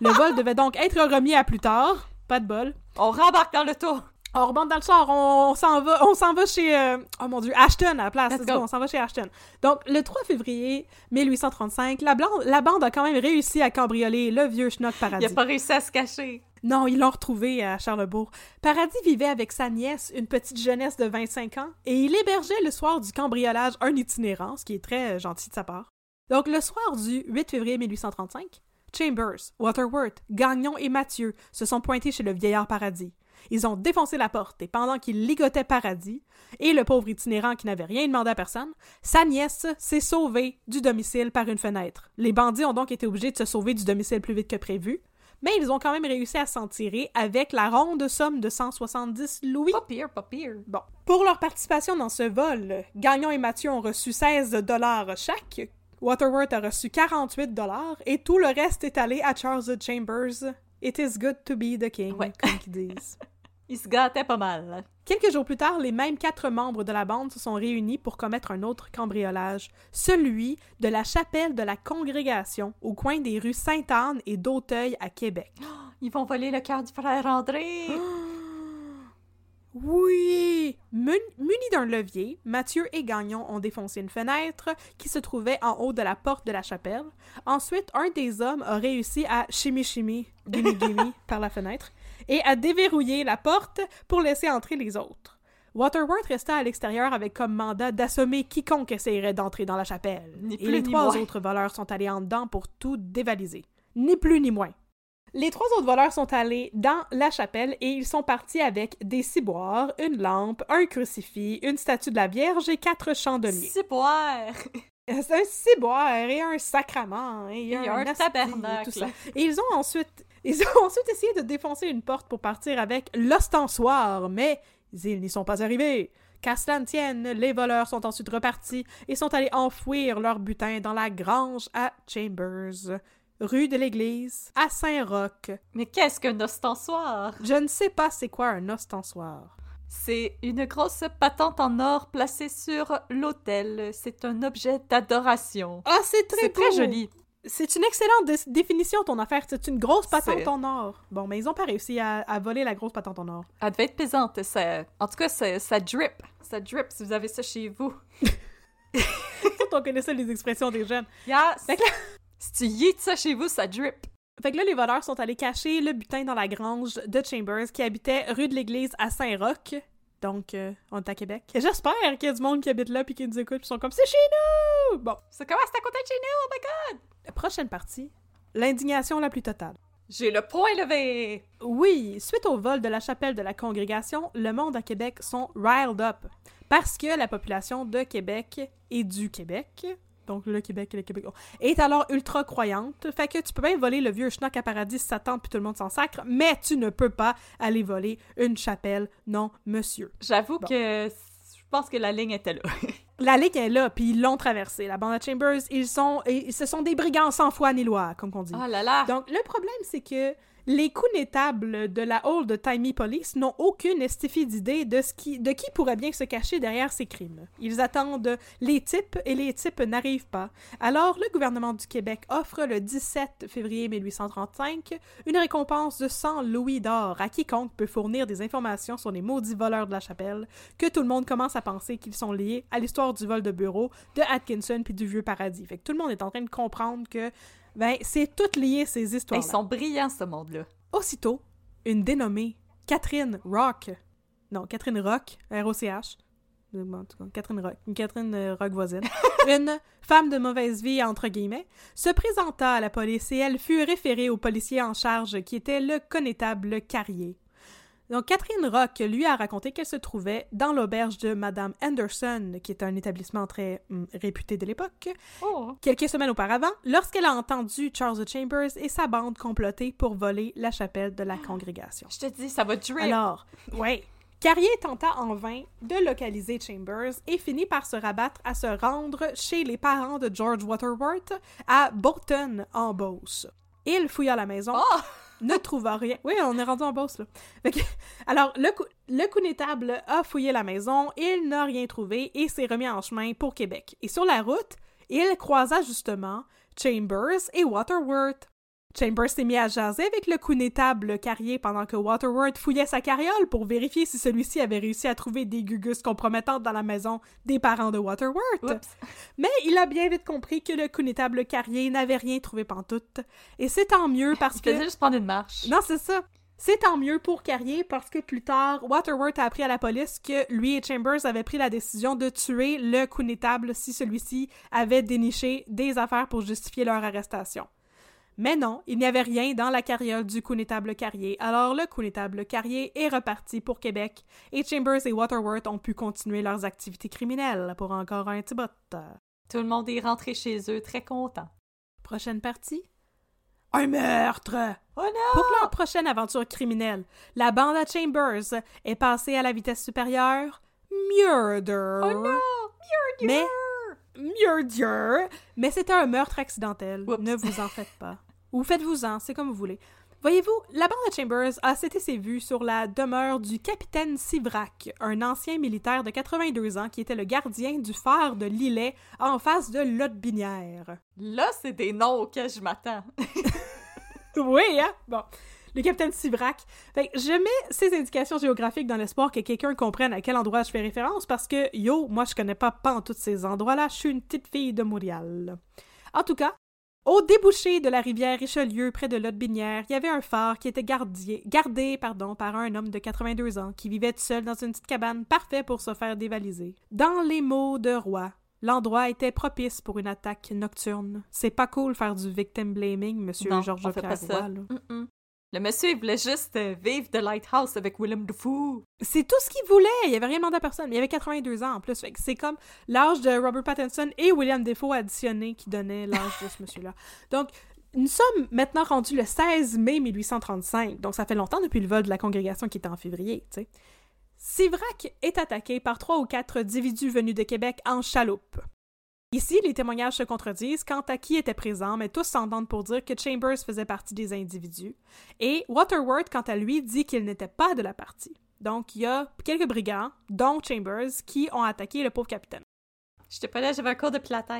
S3: Le vol devait donc être remis à plus tard. Pas de bol.
S2: On rembarque dans le tour!
S3: On remonte dans le char, on, on s'en va, on s'en va chez, euh, oh mon dieu, Ashton à la place. Go,
S2: go.
S3: on s'en va chez Ashton. Donc, le 3 février 1835, la, la bande a quand même réussi à cambrioler le vieux schnock
S2: Il
S3: Paradis.
S2: a pas réussi à se cacher.
S3: Non, ils l'ont retrouvé à Charlebourg. Paradis vivait avec sa nièce, une petite jeunesse de 25 ans, et il hébergeait le soir du cambriolage un itinérant, ce qui est très gentil de sa part. Donc, le soir du 8 février 1835, Chambers, Waterworth, Gagnon et Mathieu se sont pointés chez le vieillard Paradis. Ils ont défoncé la porte et pendant qu'il ligotait Paradis, et le pauvre itinérant qui n'avait rien demandé à personne, sa nièce s'est sauvée du domicile par une fenêtre. Les bandits ont donc été obligés de se sauver du domicile plus vite que prévu, mais ils ont quand même réussi à s'en tirer avec la ronde somme de 170 louis.
S2: Pas pire, pas pire.
S3: Bon. Pour leur participation dans ce vol, Gagnon et Mathieu ont reçu 16 dollars chaque. Waterworth a reçu 48 dollars et tout le reste est allé à Charles Chambers. It is good to be the king,
S2: Ouais.
S3: comme ils disent.
S2: Il se gâtait pas mal.
S3: Quelques jours plus tard, les mêmes quatre membres de la bande se sont réunis pour commettre un autre cambriolage, celui de la chapelle de la Congrégation, au coin des rues Sainte-Anne et d'Auteuil à Québec.
S2: Ils vont voler le cœur du frère André.
S3: Oui! Mun- Munis d'un levier, Mathieu et Gagnon ont défoncé une fenêtre qui se trouvait en haut de la porte de la chapelle. Ensuite, un des hommes a réussi à chimi-chimi, gimme-gimme par la fenêtre et à déverrouiller la porte pour laisser entrer les autres. Waterworth resta à l'extérieur avec comme mandat d'assommer quiconque essayerait d'entrer dans la chapelle.
S2: Ni
S3: et
S2: plus
S3: les
S2: ni
S3: trois
S2: moins.
S3: autres voleurs sont allés en dedans pour tout dévaliser. Ni plus ni moins. Les trois autres voleurs sont allés dans la chapelle et ils sont partis avec des ciboires, une lampe, un crucifix, une statue de la Vierge et quatre chandeliers.
S2: C'est boire.
S3: C'est un ciboire et un sacrement et,
S2: Et un
S3: asti
S2: tabernacle.
S3: et tout ça. Et ils ont ensuite ils ont ensuite essayé de défoncer une porte pour partir avec l'ostensoir, mais ils n'y sont pas arrivés. Qu'à cela ne tienne, les voleurs sont ensuite repartis et sont allés enfouir leur butin dans la grange à Chambers, rue de l'église, à Saint-Roch.
S2: Mais qu'est-ce qu'un ostensoir?
S3: Je ne sais pas c'est quoi un ostensoir.
S2: C'est une grosse patente en or placée sur l'autel. C'est un objet d'adoration.
S3: Ah, c'est très
S2: très joli.
S3: C'est une excellente dé- définition, ton affaire. C'est une grosse patente en or. Bon, mais ils ont pas réussi à, à voler la grosse patente en or.
S2: Elle devait être pesante. Ça... En tout cas, ça, ça drip. Ça drip si vous avez ça chez vous.
S3: On connaissait les expressions des jeunes.
S2: Yes!
S3: Fait que là-
S2: Si tu yeets ça chez vous, ça drip.
S3: Fait que là, les voleurs sont allés cacher le butin dans la grange de Chambers qui habitait rue de l'église à Saint-Roch. Donc, euh, on est à Québec. J'espère qu'il y a du monde qui habite là puis qui nous écoute puis sont comme c'est chez nous! Bon,
S2: C'est comment c'est à côté de chez nous? Oh my god!
S3: La prochaine partie, l'indignation la plus totale.
S2: J'ai le point levé!
S3: Oui, suite au vol de la chapelle de la congrégation, le monde à Québec sont riled up. Parce que la population de Québec et du Québec, donc le Québec et le Québec, est alors ultra croyante. Fait que tu peux bien voler le vieux schnock à paradis si ça tente puis tout le monde s'en sacre, mais tu ne peux pas aller voler une chapelle, non, monsieur.
S2: J'avoue
S3: Bon.
S2: que pense que la ligne était là.
S3: La ligue est là, puis ils l'ont traversée. La bande à Chambers, ils sont, et ce sont des brigands sans foi ni loi, comme on dit.
S2: Oh là là!
S3: Donc, le problème, c'est que les connétables de la Old Timey Police n'ont aucune estifie d'idée de, ce qui, de qui pourrait bien se cacher derrière ces crimes. Ils attendent les types et les types n'arrivent pas. Alors, le gouvernement du Québec offre le 17 février 1835 une récompense de 100 louis d'or à quiconque peut fournir des informations sur les maudits voleurs de la chapelle, que tout le monde commence à penser qu'ils sont liés à l'histoire du vol de bureau de Atkinson puis du vieux paradis. Fait que tout le monde est en train de comprendre que ben, c'est tout lié ces histoires.
S2: Ils sont brillants, ce monde-là.
S3: Aussitôt, une dénommée Catherine Rock, non, Catherine Rock, R-O-C-H, Catherine Rock, une Catherine euh, Rock voisine, une femme de mauvaise vie, entre guillemets, se présenta à la police et elle fut référée au policier en charge qui était le connétable Carrier. Donc, Catherine Rock lui a raconté qu'elle se trouvait dans l'auberge de Madame Anderson, qui est un établissement très hum, réputé de l'époque,
S2: Oh!
S3: quelques semaines auparavant, lorsqu'elle a entendu Charles Chambers et sa bande comploter pour voler la chapelle de la congrégation.
S2: Je te dis, ça va drip!
S3: Alors, ouais. Carrier tenta en vain de localiser Chambers et finit par se rabattre à se rendre chez les parents de George Waterworth à Bolton, en Beauce. Il fouilla la maison,
S2: Oh!
S3: Ne trouva rien. Oui, on est rendu en Beauce, là. Alors, le, cou- le connétable a fouillé la maison, il n'a rien trouvé et s'est remis en chemin pour Québec. Et sur la route, il croisa justement Chambers et Waterworth. Chambers s'est mis à jaser avec le connétable carrier pendant que Waterworth fouillait sa carriole pour vérifier si celui-ci avait réussi à trouver des gugus compromettantes dans la maison des parents de Waterworth.
S2: Oups!
S3: Mais il a bien vite compris que le connétable carrier n'avait rien trouvé pantoute. Et c'est tant mieux parce
S2: Il
S3: que...
S2: faisait juste prendre une marche.
S3: Non, c'est ça. C'est tant mieux pour Carrier parce que plus tard, Waterworth a appris à la police que lui et Chambers avaient pris la décision de tuer le connétable si celui-ci avait déniché des affaires pour justifier leur arrestation. Mais non, il n'y avait rien dans la carriole du connétable Carrier, alors le connétable Carrier est reparti pour Québec, et Chambers et Waterworth ont pu continuer leurs activités criminelles pour encore un petit.
S2: Tout le monde est rentré chez eux très content.
S3: Prochaine partie? Un meurtre!
S2: Oh non!
S3: Pour leur prochaine aventure criminelle, la bande à Chambers est passée à la vitesse supérieure Murder!
S2: Oh non!
S3: Mais Murder! Mais c'était un meurtre accidentel.
S2: Oups.
S3: Ne vous en faites pas. Ou faites-vous-en, c'est comme vous voulez. Voyez-vous, la bande à Chambers a cété ses vues sur la demeure du capitaine Sivrak, un ancien militaire de 82 ans qui était le gardien du phare de Lillet en face de Lotbinière.
S2: Là, c'est des noms auxquels je m'attends.
S3: Oui, hein? Bon. Le capitaine. Fait que je mets ces indications géographiques dans l'espoir que quelqu'un comprenne à quel endroit je fais référence parce que, yo, moi, je connais pas pas tous ces endroits-là. Je suis une petite fille de Montréal. En tout cas, au débouché de la rivière Richelieu, près de Lotbinière, il y avait un phare qui était gardé pardon, par un homme de 82 ans qui vivait tout seul dans une petite cabane parfait pour se faire dévaliser. Dans les mots de Roy, l'endroit était propice pour une attaque nocturne. C'est pas cool faire du victim blaming, monsieur Georges Pierre. Roy.
S2: Le monsieur, il voulait juste euh, vivre The Lighthouse avec Willem Dafoe.
S3: C'est tout ce qu'il voulait. Il avait rien demandé à personne. Il avait 82 ans en plus. C'est comme l'âge de Robert Pattinson et William Defoe additionné qui donnait l'âge de ce monsieur-là. Donc, nous sommes maintenant rendus le 16 mai 1835. Donc, ça fait longtemps depuis le vol de la congrégation qui était en février, tu sais. Sivrak est attaqué par trois ou quatre individus venus de Québec en chaloupe. Ici, les témoignages se contredisent quant à qui était présent, mais tous s'entendent pour dire que Chambers faisait partie des individus. Et Waterworth, quant à lui, dit qu'il n'était pas de la partie. Donc, il y a quelques brigands, dont Chambers, qui ont attaqué le pauvre capitaine.
S2: J'étais pas là, j'avais un cours de pilates.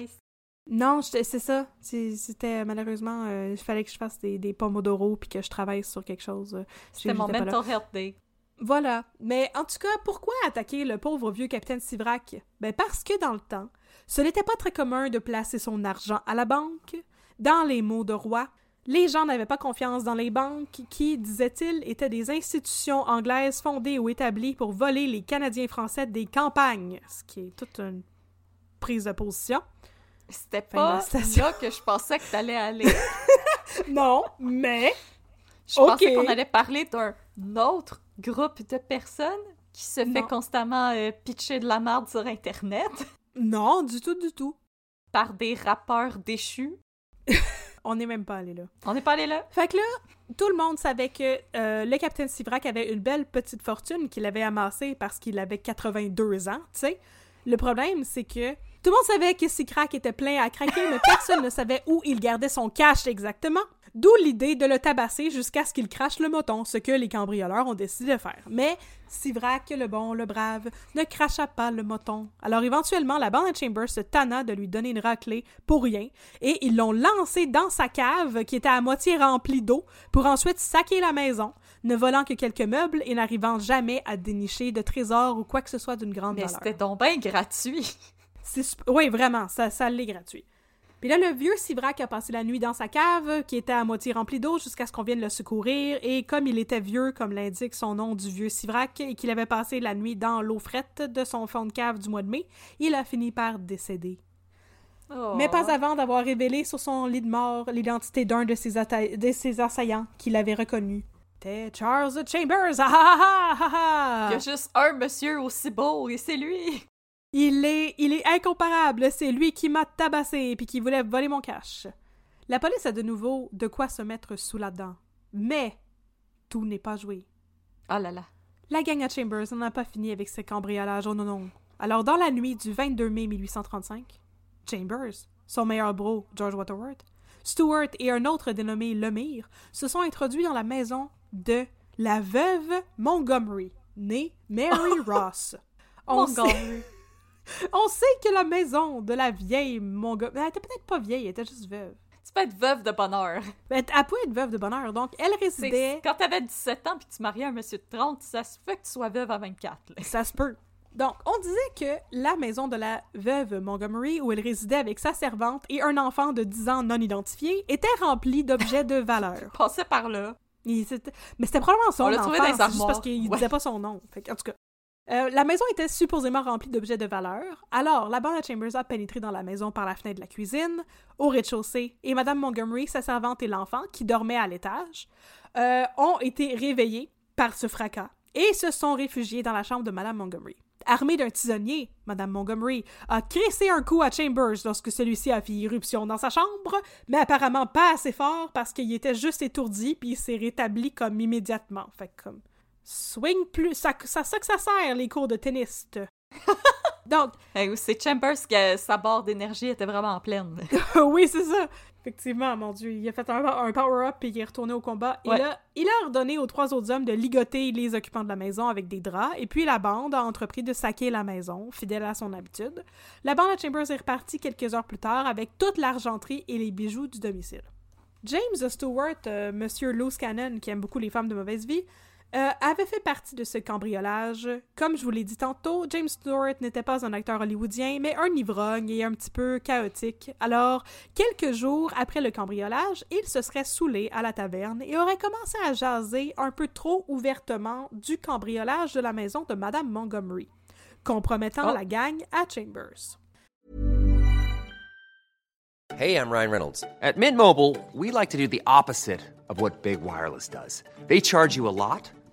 S3: Non, c'est ça. C'était malheureusement, euh, il fallait que je fasse des, des pomodoro puis que je travaille sur quelque chose. euh,
S2: C'était mon mental health day.
S3: Voilà. Mais en tout cas, pourquoi attaquer le pauvre vieux capitaine Sivrak? Ben parce que dans le temps, ce n'était pas très commun de placer son argent à la banque. Dans les mots de roi, les gens n'avaient pas confiance dans les banques qui, disait-il, étaient des institutions anglaises fondées ou établies pour voler les Canadiens français des campagnes, ce qui est toute une prise de position.
S2: C'était pas là que je pensais que t'allais aller.
S3: Non, mais
S2: Je
S3: Ok.
S2: pensais qu'on allait parler d'un autre groupe de personnes qui se fait constamment euh, pitcher de la merde sur Internet
S3: non, du tout, du tout.
S2: par des rappeurs déchus.
S3: On n'est même pas allé là.
S2: On n'est pas allé là?
S3: Fait que là, tout le monde savait que euh, le capitaine Sivrak avait une belle petite fortune qu'il avait amassée parce qu'il avait 82 ans, tu sais. Le problème, c'est que tout le monde savait que Sivrak était plein à craquer, mais personne ne savait où il gardait son cash exactement. D'où l'idée de le tabasser jusqu'à ce qu'il crache le moton, ce que les cambrioleurs ont décidé de faire. Mais Sivrak, le bon, le brave, ne cracha pas le moton. Alors éventuellement, la bande à Chambers se tanna de lui donner une raclée pour rien, et ils l'ont lancé dans sa cave qui était à moitié remplie d'eau pour ensuite saquer la maison, ne volant que quelques meubles et n'arrivant jamais à dénicher de trésors ou quoi que ce soit d'une grande
S2: Mais
S3: valeur.
S2: c'était donc bien gratuit.
S3: Oui, vraiment, ça, ça l'est gratuit. Puis là, le vieux Sivrak a passé la nuit dans sa cave, qui était à moitié remplie d'eau, jusqu'à ce qu'on vienne le secourir, et comme il était vieux, comme l'indique son nom du vieux Sivrak, et qu'il avait passé la nuit dans l'eau frette de son fond de cave du mois de mai, il a fini par décéder.
S2: Oh.
S3: Mais pas avant d'avoir révélé sur son lit de mort l'identité d'un de ses, atta- de ses assaillants qu'il avait reconnu. C'était Charles Chambers! Ah ah ah ah ah!
S2: Il y a juste un monsieur aussi beau et c'est lui.
S3: Il est, il est incomparable. C'est lui qui m'a tabassé puis qui voulait voler mon cash. La police a de nouveau de quoi se mettre sous la dent. Mais tout n'est pas joué.
S2: Oh là là.
S3: La gang à Chambers n'en a pas fini avec ses cambriolages. Oh non, non. Alors, dans la nuit du 22 mai 1835, Chambers, son meilleur bro, George Waterworth, Stewart et un autre dénommé Lemire se sont introduits dans la maison de la veuve Montgomery, née Mary Ross. On
S2: Montgomery.
S3: on sait que la maison de la vieille Montgomery... Elle était peut-être pas vieille, elle était juste veuve.
S2: Tu peux être veuve de bonheur.
S3: Elle, elle pouvait être veuve de bonheur, donc elle résidait...
S2: Quand t'avais 17 ans puis tu mariais un monsieur de 30, ça se fait que tu sois veuve à 24. là.
S3: Ça se peut. Donc, on disait que la maison de la veuve Montgomery, où elle résidait avec sa servante et un enfant de 10 ans non identifié, était remplie d'objets de valeur.
S2: Passais par là.
S3: Il- Mais c'était probablement son
S2: On l'a
S3: enfant,
S2: trouvé dans les
S3: juste parce qu'il
S2: Ouais.
S3: disait pas son nom. Fait en tout cas. Euh, la maison était supposément remplie d'objets de valeur. Alors, la bande à Chambers a pénétré dans la maison par la fenêtre de la cuisine, au rez-de-chaussée, et Madame Montgomery, sa servante et l'enfant, qui dormaient à l'étage, euh, ont été réveillés par ce fracas et se sont réfugiés dans la chambre de Madame Montgomery. Armée d'un tisonnier, Madame Montgomery a crissé un coup à Chambers lorsque celui-ci a fait irruption dans sa chambre, mais apparemment pas assez fort parce qu'il était juste étourdi puis il s'est rétabli comme immédiatement. Fait comme swing plus, ça, ça, ça que ça sert les cours de tennis. Donc,
S2: c'est Chambers que sa barre d'énergie était vraiment pleine.
S3: oui, c'est ça. Effectivement, mon Dieu, il a fait un, power-up et il est retourné au combat. Et là, il a ordonné aux trois autres hommes de ligoter les occupants de la maison avec des draps, et puis la bande a entrepris de saquer la maison, fidèle à son habitude. La bande à Chambers est repartie quelques heures plus tard avec toute l'argenterie et les bijoux du domicile. James Stewart, euh, Monsieur Loose Cannon, qui aime beaucoup les femmes de mauvaise vie, euh, avait fait partie de ce cambriolage. Comme je vous l'ai dit tantôt, James Stewart n'était pas un acteur hollywoodien, mais un ivrogne et un petit peu chaotique. Alors, quelques jours après le cambriolage, il se serait saoulé à la taverne et aurait commencé à jaser un peu trop ouvertement du cambriolage de la maison de Madame Montgomery, compromettant
S4: oh.
S3: la gang à Chambers.
S4: Hey, I'm Ryan Reynolds. At Mint Mobile, we like to do the opposite of what Big Wireless does. They charge you a lot.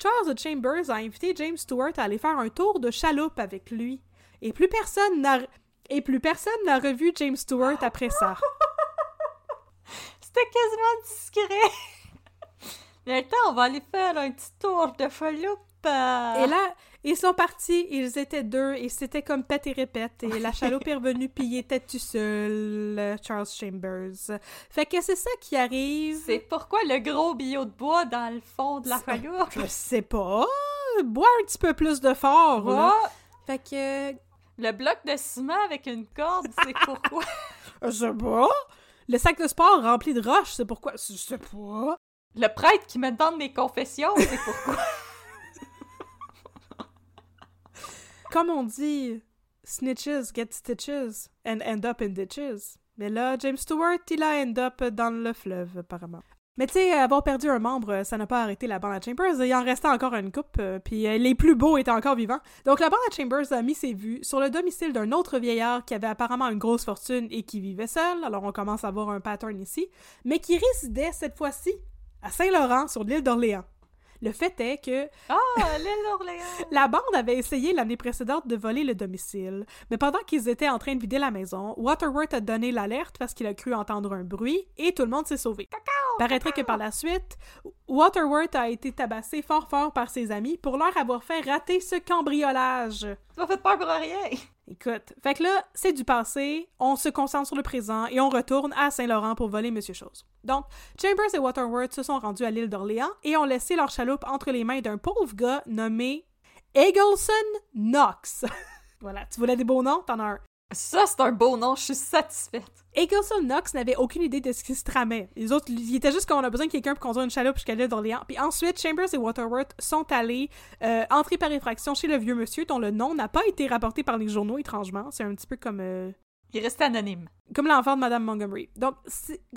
S3: Charles Chambers a invité James Stewart à aller faire un tour de chaloupe avec lui. Et plus personne n'a et plus personne n'a revu James Stewart après ça.
S2: C'était quasiment discret. Maintenant, on va aller faire un petit tour de chaloupe.
S3: Et là, ils sont partis, ils étaient deux, et c'était comme pète et répète, et la chaloupe est revenue, puis il était tout seul, Charles Chambers. Fait que c'est ça qui arrive.
S2: C'est pourquoi le gros billot de bois dans le fond de la chaloupe?
S3: Je sais pas. Bois un petit peu plus de fort, là. Fait que...
S2: Le bloc de ciment avec une corde, c'est pourquoi?
S3: Je sais pas. Le sac de sport rempli de roches, c'est pourquoi? Je sais pas.
S2: Le prêtre qui me donne mes confessions, c'est pourquoi?
S3: Comme on dit, snitches get stitches and end up in ditches. Mais là, James Stewart, il a end up dans le fleuve, apparemment. Mais tu sais, avoir perdu un membre, ça n'a pas arrêté la bande à Chambers. Il en restait encore une coupe, euh, puis euh, les plus beaux étaient encore vivants. Donc la bande à Chambers a mis ses vues sur le domicile d'un autre vieillard qui avait apparemment une grosse fortune et qui vivait seul. Alors on commence à voir un pattern ici. Mais qui résidait cette fois-ci à Saint-Laurent, sur l'île d'Orléans. Le fait est que.
S2: Ah,
S3: la bande avait essayé l'année précédente de voler le domicile, mais pendant qu'ils étaient en train de vider la maison, Waterworth a donné l'alerte parce qu'il a cru entendre un bruit et tout le monde s'est sauvé. Paraîtrait que par la suite, Waterworth a été tabassé fort fort par ses amis pour leur avoir fait rater ce cambriolage.
S2: Ça fait peur pour rien!
S3: Écoute, fait que là, c'est du passé, on se concentre sur le présent et on retourne à Saint-Laurent pour voler Monsieur Chose. Donc, Chambers et Waterworth se sont rendus à l'île d'Orléans et ont laissé leur chaloupe entre les mains d'un pauvre gars nommé Eggleston Knox. voilà, tu voulais des beaux noms? T'en as un.
S2: Ça, c'est un beau nom, je suis satisfaite.
S3: Eggleston Knox n'avait aucune idée de ce qui se tramait. Les autres, il était juste qu'on a besoin de quelqu'un pour conduire une chaloupe jusqu'à l'île d'Orléans. Puis ensuite, Chambers et Waterworth sont allés euh, entrer par effraction chez le vieux monsieur dont le nom n'a pas été rapporté par les journaux, étrangement. C'est un petit peu comme euh,
S2: il restait anonyme.
S3: Comme l'enfant de Madame Montgomery. Donc,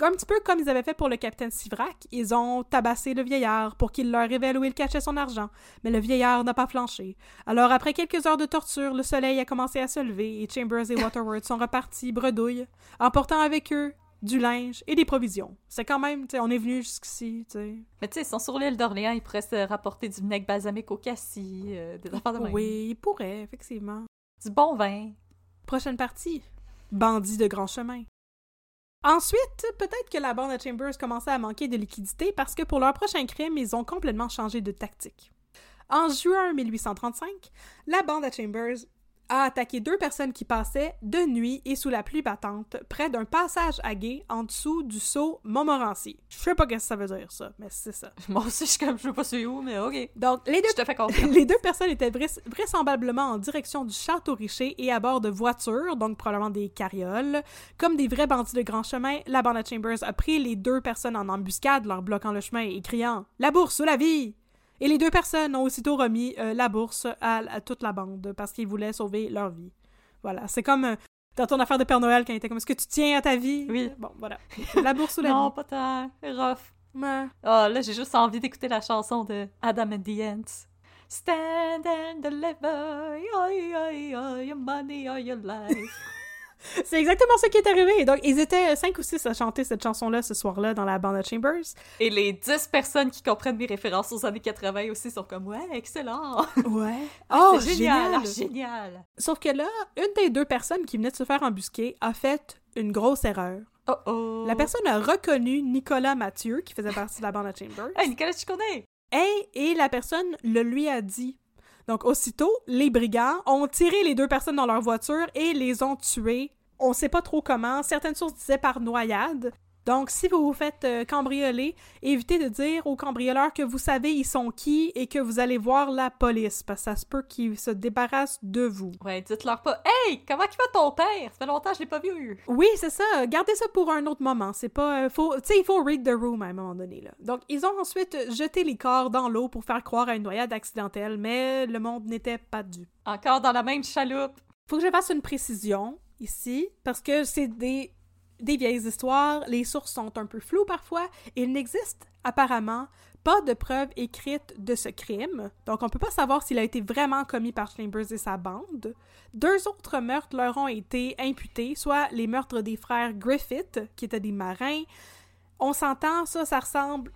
S3: un petit peu comme ils avaient fait pour le capitaine Sivrac, ils ont tabassé le vieillard pour qu'il leur révèle où il cachait son argent. Mais le vieillard n'a pas flanché. Alors, après quelques heures de torture, le soleil a commencé à se lever et Chambers et Waterworth sont repartis bredouilles, emportant avec eux du linge et des provisions. C'est quand même, tu sais, on est venu jusqu'ici, tu sais.
S2: Mais tu sais, ils sont sur l'île d'Orléans, ils pourraient se rapporter du vinaigre balsamique au cassis, euh, des affaires de même.
S3: Oui, ils pourraient, effectivement.
S2: Du bon vin.
S3: Prochaine partie bandits de grand chemin. Ensuite, peut-être que la bande de Chambers commençait à manquer de liquidité parce que pour leur prochain crime, ils ont complètement changé de tactique. En juin 1835, la bande à Chambers a attaqué deux personnes qui passaient de nuit et sous la pluie battante près d'un passage à guet en dessous du saut Montmorency. Je sais pas ce que ça veut dire ça, mais c'est ça.
S2: Moi aussi, je suis comme, je sais pas c'est où, mais ok.
S3: Donc, les deux,
S2: Je te fais confiance.
S3: les deux personnes étaient vrais- vraisemblablement en direction du Château Richer et à bord de voitures, donc probablement des carrioles. Comme des vrais bandits de grand chemin, la bande à Chambers a pris les deux personnes en embuscade, leur bloquant le chemin et criant « La bourse ou la vie !» Et les deux personnes ont aussitôt remis euh, la bourse à, à toute la bande parce qu'ils voulaient sauver leur vie. Voilà, c'est comme euh, dans ton affaire de Père Noël quand il était comme « Est-ce que tu tiens à ta vie? »
S2: Oui.
S3: Bon, voilà. La bourse ou la
S2: Non,
S3: vie?
S2: pas tant. Rough.
S3: Ouais.
S2: Ah, là, j'ai juste envie d'écouter la chanson de Adam and the Ants. Stand and deliver, oi, oi, oi, your money or your life.
S3: C'est exactement ce qui est arrivé. Donc, ils étaient cinq ou six à chanter cette chanson-là ce soir-là dans la bande à Chambers.
S2: Et les 10 personnes qui comprennent mes références aux années 80 aussi sont comme, ouais, excellent.
S3: Ouais. Oh,
S2: C'est génial, ah, génial.
S3: Sauf que là, une des deux personnes qui venait de se faire embusquer a fait une grosse erreur.
S2: Oh oh.
S3: La personne a reconnu Nicolas Mathieu, qui faisait partie de la bande à Chambers,
S2: Hey, Nicolas, tu connais?
S3: et, et la personne le lui a dit. Donc, aussitôt, les brigands ont tiré les deux personnes dans leur voiture et les ont tuées. On sait pas trop comment. Certaines sources disaient par noyade. Donc, si vous vous faites euh, cambrioler, évitez de dire aux cambrioleurs que vous savez ils sont qui et que vous allez voir la police, parce que ça se peut qu'ils se débarrassent de vous.
S2: Ouais, dites-leur pas, hey, comment il va ton père? Ça fait longtemps que je l'ai pas vu.
S3: Oui, c'est ça. Gardez ça pour un autre moment. C'est pas. euh, faut, tu sais, il faut read the room à un moment donné. Là. Donc, ils ont ensuite jeté les corps dans l'eau pour faire croire à une noyade accidentelle, mais le monde n'était pas dû.
S2: Encore dans la même chaloupe.
S3: Faut que je fasse une précision ici, parce que c'est des, des vieilles histoires. Les sources sont un peu floues parfois. Il n'existe apparemment pas de preuves écrites de ce crime, donc on peut pas savoir s'il a été vraiment commis par Chambers et sa bande. Deux autres meurtres leur ont été imputés, soit les meurtres des frères Griffith, qui étaient des marins. On s'entend, ça, ça ressemble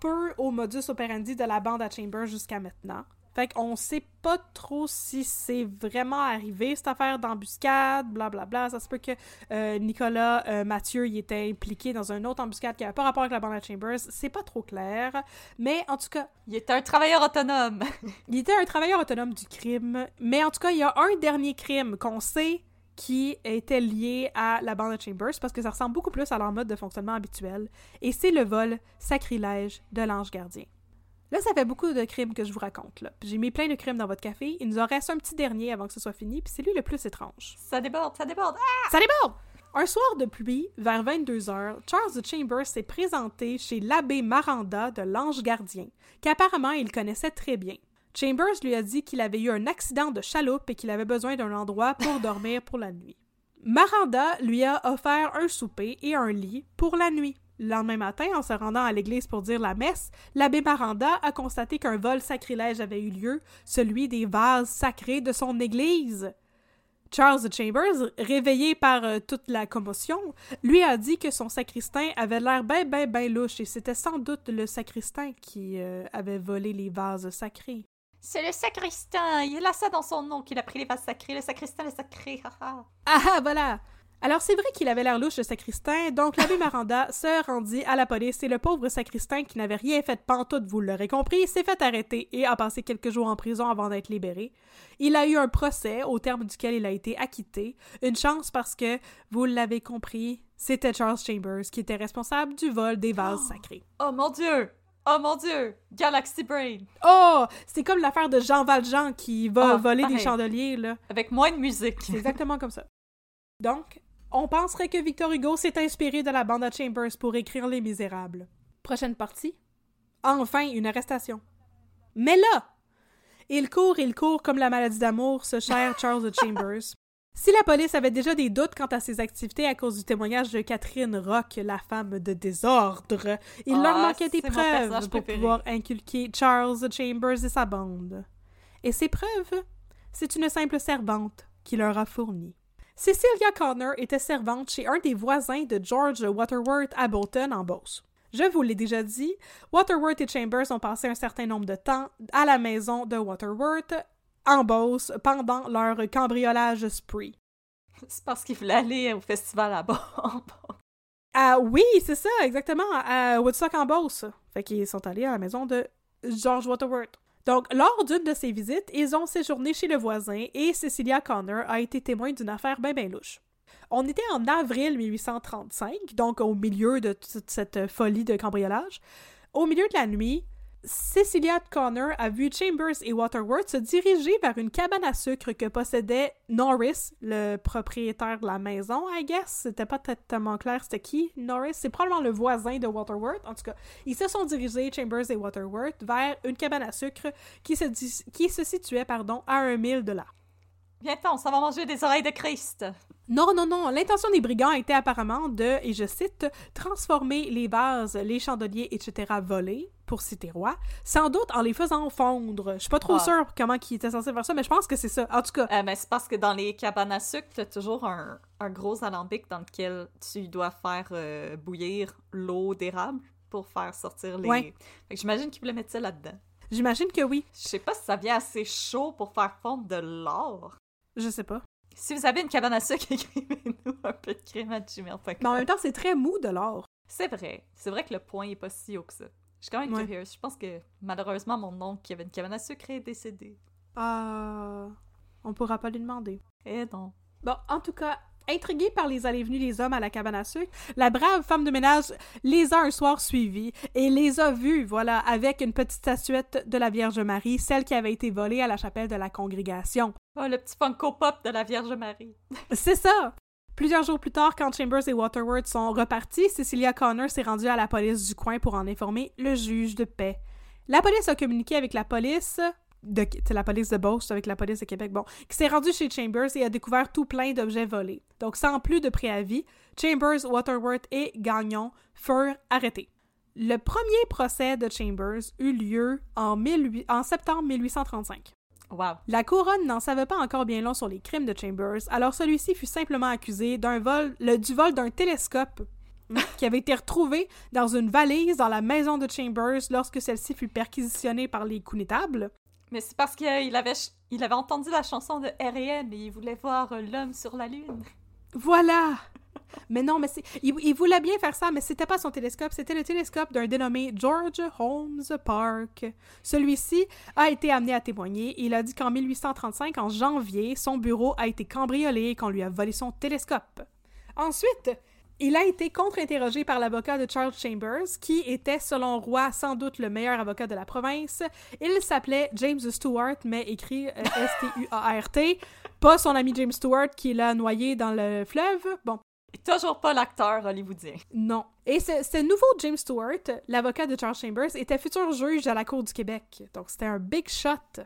S3: peu au modus operandi de la bande à Chambers jusqu'à maintenant. Fait qu'on sait pas trop si c'est vraiment arrivé, cette affaire d'embuscade, blablabla. Ça se peut que euh, Nicolas euh, Mathieu y était impliqué dans une autre embuscade qui avait pas rapport avec la bande à Chambers. C'est pas trop clair. Mais en tout cas,
S2: Il était un travailleur autonome.
S3: il était un travailleur autonome du crime. Mais en tout cas, il y a un dernier crime qu'on sait qui était lié à la bande à Chambers parce que ça ressemble beaucoup plus à leur mode de fonctionnement habituel. Et c'est le vol sacrilège de l'ange gardien. Là, ça fait beaucoup de crimes que je vous raconte. là. J'ai mis plein de crimes dans votre café. Il nous en reste un petit dernier avant que ce soit fini, puis c'est lui le plus étrange.
S2: Ça déborde, ça déborde. Ah!
S3: Ça déborde! Un soir de pluie, vers 22h, Charles Chambers s'est présenté chez l'abbé Maranda de l'Ange Gardien, qu'apparemment il connaissait très bien. Chambers lui a dit qu'il avait eu un accident de chaloupe et qu'il avait besoin d'un endroit pour dormir pour la nuit. Maranda lui a offert un souper et un lit pour la nuit. Le lendemain matin, en se rendant à l'église pour dire la messe, l'abbé Maranda a constaté qu'un vol sacrilège avait eu lieu, celui des vases sacrés de son église. Charles Chambers, réveillé par euh, toute la commotion, lui a dit que son sacristain avait l'air ben ben ben louche et c'était sans doute le sacristain qui euh, avait volé les vases sacrés.
S2: C'est le sacristain. Il a ça dans son nom qu'il a pris les vases sacrés. Le sacristain, le sacré.
S3: Ah ah, voilà! Alors c'est vrai qu'il avait l'air louche le sacristain, donc l'abbé Maranda se rendit à la police et le pauvre sacristain qui n'avait rien fait de pantoute, vous l'aurez compris, s'est fait arrêter et a passé quelques jours en prison avant d'être libéré. Il a eu un procès au terme duquel il a été acquitté. Une chance parce que, vous l'avez compris, c'était Charles Chambers qui était responsable du vol des vases sacrés.
S2: Oh mon dieu! Oh mon dieu! Galaxy Brain!
S3: Oh! C'est comme l'affaire de Jean Valjean qui va
S2: Ah,
S3: voler des chandeliers, là.
S2: Avec moins de musique.
S3: C'est exactement comme ça. Donc, on penserait que Victor Hugo s'est inspiré de la bande à Chambers pour écrire Les Misérables. Prochaine partie. Enfin, une arrestation. Mais là, il court, il court comme la maladie d'amour, ce cher Charles Chambers. Si la police avait déjà des doutes quant à ses activités à cause du témoignage de Catherine Rock, la femme de désordre, il
S2: Ah,
S3: leur manquait des preuves pour
S2: préféré.
S3: pouvoir inculquer Charles Chambers et sa bande. Et ces preuves, c'est une simple servante qui leur a fourni. Cecilia Connor était servante chez un des voisins de George Waterworth à Bolton en Beauce. Je vous l'ai déjà dit, Waterworth et Chambers ont passé un certain nombre de temps à la maison de Waterworth en Beauce pendant leur cambriolage spree.
S2: C'est parce qu'il voulait aller au festival là-bas.
S3: Ah oui, c'est ça, exactement, à Woodstock en Beauce. Fait qu'ils sont allés à la maison de George Waterworth. Donc, lors d'une de ces visites, ils ont séjourné chez le voisin et Cecilia Connor a été témoin d'une affaire bien bien louche. On était en avril 1835, donc au milieu de toute cette folie de cambriolage. Au milieu de la nuit, Cecilia Connor a vu Chambers et Waterworth se diriger vers une cabane à sucre que possédait Norris, le propriétaire de la maison, I guess. C'était pas tellement clair c'était qui, Norris. C'est probablement le voisin de Waterworth. En tout cas, ils se sont dirigés, Chambers et Waterworth, vers une cabane à sucre qui se, qui se situait pardon, à un mille de là.
S2: Viens-t'en, ça va manger des oreilles de Christ.
S3: Non, non, non. L'intention des brigands était apparemment de, et je cite, transformer les vases, les chandeliers, etc. volés, pour citer roi, sans doute en les faisant fondre. Je suis pas trop
S2: Ah.
S3: sûre comment ils étaient censés faire ça, mais je pense que c'est ça. En tout cas,
S2: Euh, mais c'est parce que dans les cabanes à sucre, t'as toujours un, un gros alambic dans lequel tu dois faire euh, bouillir l'eau d'érable pour faire sortir les...
S3: Ouais.
S2: J'imagine qu'ils voulaient mettre ça là-dedans.
S3: j'imagine que oui.
S2: Je sais pas si ça vient assez chaud pour faire fondre de l'or.
S3: Je sais pas.
S2: Si vous avez une cabane à sucre, écrivez-nous un peu de crème à gmail.com.
S3: Mais en même temps, c'est très mou de l'or.
S2: C'est vrai. C'est vrai que le point est pas si haut que ça. Je suis quand même
S3: Ouais.
S2: curieuse. Je pense que malheureusement, mon oncle qui avait une cabane à sucre est décédé.
S3: Ah. on pourra pas lui demander.
S2: Eh non.
S3: Bon, en tout cas, intriguée par les allées venues des hommes à la cabane à sucre, la brave femme de ménage les a un soir suivis et les a vus, voilà, avec une petite statuette de la Vierge Marie, celle qui avait été volée à la chapelle de la congrégation.
S2: Oh, le petit Funko Pop de la Vierge Marie.
S3: C'est ça! Plusieurs jours plus tard, quand Chambers et Waterworth sont repartis, Cecilia Connor s'est rendue à la police du coin pour en informer le juge de paix. La police a communiqué avec la police de la police de Beauce avec la police de Québec, bon, qui s'est rendue chez Chambers et a découvert tout plein d'objets volés. Donc, sans plus de préavis, Chambers, Waterworth et Gagnon furent arrêtés. Le premier procès de Chambers eut lieu en, 18 en septembre 1835.
S2: Wow.
S3: La couronne n'en savait pas encore bien long sur les crimes de Chambers, alors celui-ci fut simplement accusé d'un vol, le, du vol d'un télescope qui avait été retrouvé dans une valise dans la maison de Chambers lorsque celle-ci fut perquisitionnée par les connétables.
S2: Mais c'est parce qu'il avait, il avait entendu la chanson de R.E.M. et il voulait voir euh, l'homme sur la lune.
S3: Voilà! Mais non, mais c'est. Il, il voulait bien faire ça, mais c'était pas son télescope, c'était le télescope d'un dénommé George Holmes Park. Celui-ci a été amené à témoigner il a dit qu'en 1835, en janvier, son bureau a été cambriolé et qu'on lui a volé son télescope. Ensuite, il a été contre-interrogé par l'avocat de Charles Chambers, qui était, selon Roy, sans doute le meilleur avocat de la province. Il s'appelait James Stewart, mais écrit euh, S-T-U-A-R-T. Pas son ami James Stewart qui l'a noyé dans le fleuve. Bon,
S2: Et toujours pas l'acteur hollywoodien.
S3: non. Et ce, ce nouveau James Stewart, l'avocat de Charles Chambers, était futur juge à la Cour du Québec. Donc c'était un big shot.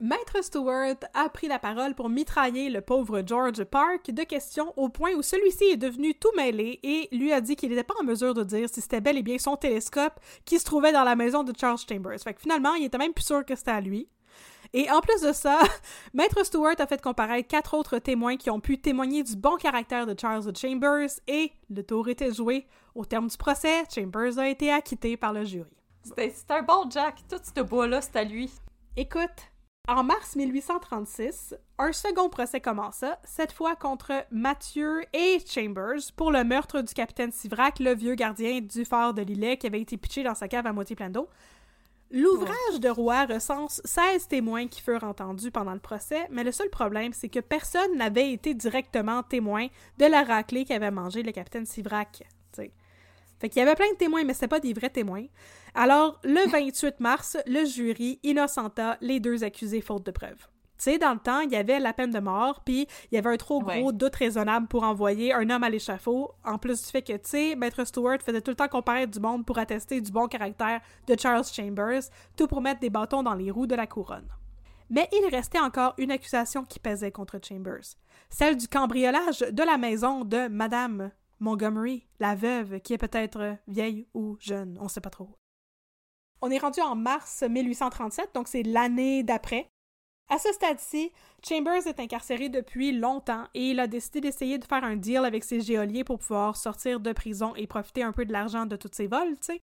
S3: Maître Stewart a pris la parole pour mitrailler le pauvre George Park de questions au point où celui-ci est devenu tout mêlé et lui a dit qu'il n'était pas en mesure de dire si c'était bel et bien son télescope qui se trouvait dans la maison de Charles Chambers. Fait que finalement, il était même plus sûr que c'était à lui. Et en plus de ça, Maître Stewart a fait comparaître quatre autres témoins qui ont pu témoigner du bon caractère de Charles Chambers et le tour était joué. Au terme du procès, Chambers a été acquitté par le jury.
S2: C'était un bon Jack. Tout ce bois-là, c'est à lui.
S3: Écoute, en mars 1836, un second procès commença, cette fois contre Mathieu et Chambers pour le meurtre du capitaine Sivrac, le vieux gardien du phare de Lillet qui avait été pitché dans sa cave à moitié pleine d'eau. L'ouvrage de Roy recense 16 témoins qui furent entendus pendant le procès, mais le seul problème, c'est que personne n'avait été directement témoin de la raclée qu'avait mangé le capitaine Sivrac. t'sais. Fait y avait plein de témoins, mais c'était pas des vrais témoins. Alors, le 28 mars, le jury innocenta les deux accusés faute de preuves. Tu sais, dans le temps, il y avait la peine de mort, puis il y avait un trop gros
S2: Ouais.
S3: doute raisonnable pour envoyer un homme à l'échafaud, en plus du fait que, tu sais, Maître Stewart faisait tout le temps comparaître du monde pour attester du bon caractère de Charles Chambers, tout pour mettre des bâtons dans les roues de la couronne. Mais il restait encore une accusation qui pesait contre Chambers, celle du cambriolage de la maison de Madame Montgomery, la veuve, qui est peut-être vieille ou jeune, on sait pas trop. On est rendu en mars 1837, donc c'est l'année d'après. À ce stade-ci, Chambers est incarcéré depuis longtemps et il a décidé d'essayer de faire un deal avec ses geôliers pour pouvoir sortir de prison et profiter un peu de l'argent de tous ses vols, tu sais.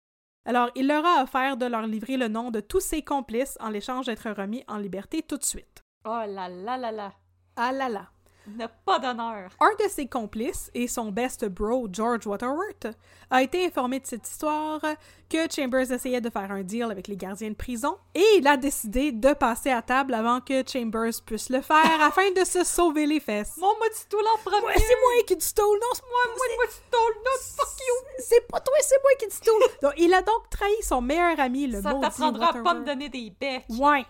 S3: Alors, il leur a offert de leur livrer le nom de tous ses complices en l'échange d'être remis en liberté tout de suite.
S2: Oh là là là là.
S3: Ah là là.
S2: N'a pas d'honneur.
S3: Un de ses complices et son best bro, George Waterworth, a été informé de cette histoire que Chambers essayait de faire un deal avec les gardiens de prison et il a décidé de passer à table avant que Chambers puisse le faire afin de se sauver les fesses.
S2: Mon moi tu tout en premier.
S3: Ouais, c'est moi qui te stole, non, c'est moi,
S2: moi, moi tu stole, non, fuck you.
S3: C'est pas toi, c'est moi qui te stole. Donc, il a donc trahi son meilleur ami, le
S2: Ça t'apprendra à pas me donner des becs.
S3: Ouais.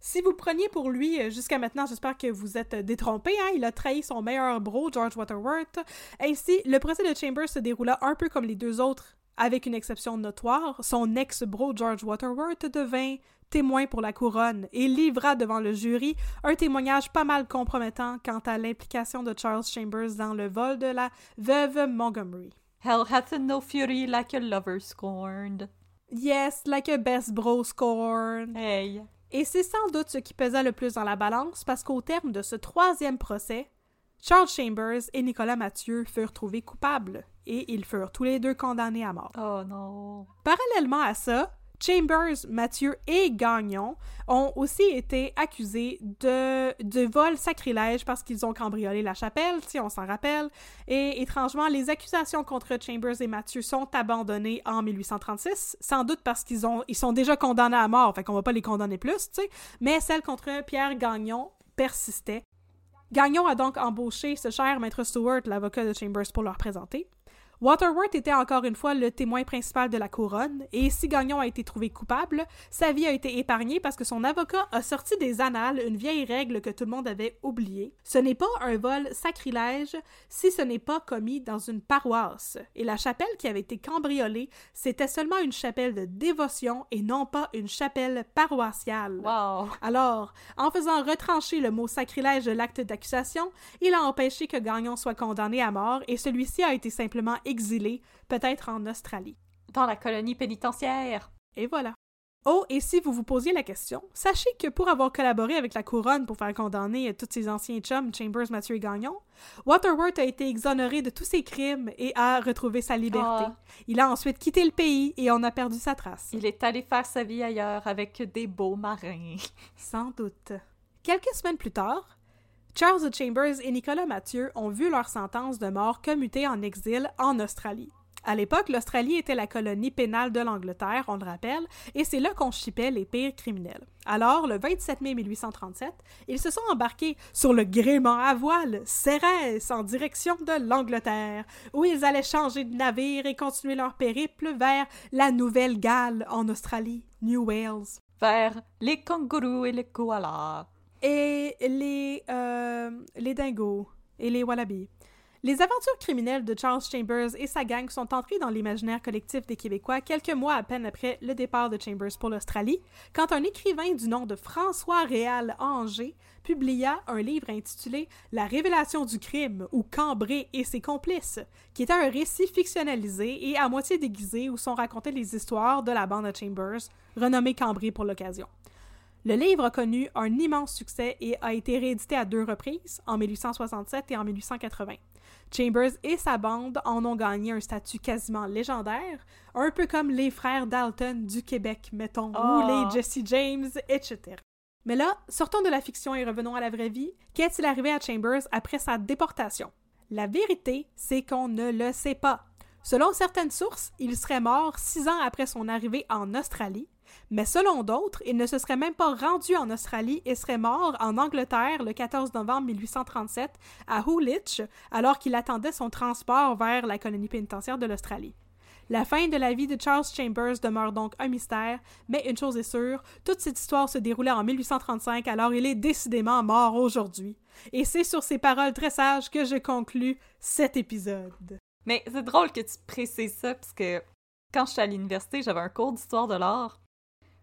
S3: Si vous preniez pour lui euh, jusqu'à maintenant, j'espère que vous êtes euh, détrompés. Hein? Il a trahi son meilleur bro, George Waterworth. Ainsi, le procès de Chambers se déroula un peu comme les deux autres, avec une exception notoire. Son ex-bro, George Waterworth, devint témoin pour la couronne et livra devant le jury un témoignage pas mal compromettant quant à l'implication de Charles Chambers dans le vol de la veuve Montgomery.
S2: Hell hath no fury like a lover scorned.
S3: Yes, like a best bro scorn.
S2: Hey.
S3: Et c'est sans doute ce qui pesait le plus dans la balance parce qu'au terme de ce troisième procès, Charles Chambers et Nicolas Mathieu furent trouvés coupables et ils furent tous les deux condamnés à mort.
S2: Oh non.
S3: Parallèlement à ça, Chambers, Mathieu et Gagnon ont aussi été accusés de, vol sacrilège parce qu'ils ont cambriolé la chapelle, si on s'en rappelle. Et étrangement, les accusations contre Chambers et Mathieu sont abandonnées en 1836, sans doute parce qu'ils ont ils sont déjà condamnés à mort, fait qu'on va pas les condamner plus, tu sais. Mais celles contre Pierre Gagnon persistaient. Gagnon a donc embauché ce cher maître Stewart, l'avocat de Chambers, pour le représenter. Waterworth était encore une fois le témoin principal de la couronne, et si Gagnon a été trouvé coupable, sa vie a été épargnée parce que son avocat a sorti des annales une vieille règle que tout le monde avait oubliée. Ce n'est pas un vol sacrilège si ce n'est pas commis dans une paroisse, et la chapelle qui avait été cambriolée, c'était seulement une chapelle de dévotion et non pas une chapelle paroissiale.
S2: Wow.
S3: Alors, en faisant retrancher le mot sacrilège de l'acte d'accusation, il a empêché que Gagnon soit condamné à mort et celui-ci a été simplement exilé, peut-être en Australie.
S2: Dans la colonie pénitentiaire.
S3: Et voilà. Oh, et si vous vous posiez la question, sachez que pour avoir collaboré avec la couronne pour faire condamner tous ses anciens chums, Chambers, Mathieu et Gagnon, Waterworth a été exonéré de tous ses crimes et a retrouvé sa liberté.
S2: Ah.
S3: Il a ensuite quitté le pays et on a perdu sa trace.
S2: Il est allé faire sa vie ailleurs avec des beaux marins.
S3: Sans doute. Quelques semaines plus tard, Charles Chambers et Nicolas Mathieu ont vu leur sentence de mort commutée en exil en Australie. À l'époque, l'Australie était la colonie pénale de l'Angleterre, on le rappelle, et c'est là qu'on chipait les pires criminels. Alors, le 27 mai 1837, ils se sont embarqués sur le gréement à voile, Cérès, en direction de l'Angleterre, où ils allaient changer de navire et continuer leur périple vers la Nouvelle-Galles en Australie, New Wales
S2: Vers les kangourous et les koalas.
S3: Et les, euh, les dingos et les wallabies. Les aventures criminelles de Charles Chambers et sa gang sont entrées dans l'imaginaire collectif des Québécois quelques mois à peine après le départ de Chambers pour l'Australie, quand un écrivain du nom de François Réal Angers publia un livre intitulé La révélation du crime ou Cambré et ses complices, qui était un récit fictionnalisé et à moitié déguisé où sont racontées les histoires de la bande de Chambers, renommée Cambré pour l'occasion. Le livre a connu un immense succès et a été réédité à deux reprises, en 1867 et en 1880. Chambers et sa bande en ont gagné un statut quasiment légendaire, un peu comme les frères Dalton du Québec, mettons, ou
S2: Oh.
S3: les Jesse James, etc. Mais là, sortons de la fiction et revenons à la vraie vie. Qu'est-il arrivé à Chambers après sa déportation? La vérité, c'est qu'on ne le sait pas. Selon certaines sources, il serait mort six ans après son arrivée en Australie, mais selon d'autres, il ne se serait même pas rendu en Australie et serait mort en Angleterre le 14 novembre 1837 à Woolwich, alors qu'il attendait son transport vers la colonie pénitentiaire de l'Australie. La fin de la vie de Charles Chambers demeure donc un mystère, mais une chose est sûre, toute cette histoire se déroulait en 1835, alors il est décidément mort aujourd'hui. Et c'est sur ces paroles très sages que je conclus cet épisode.
S2: Mais c'est drôle que tu précises ça, parce que quand j'étais à l'université, j'avais un cours d'histoire de l'art.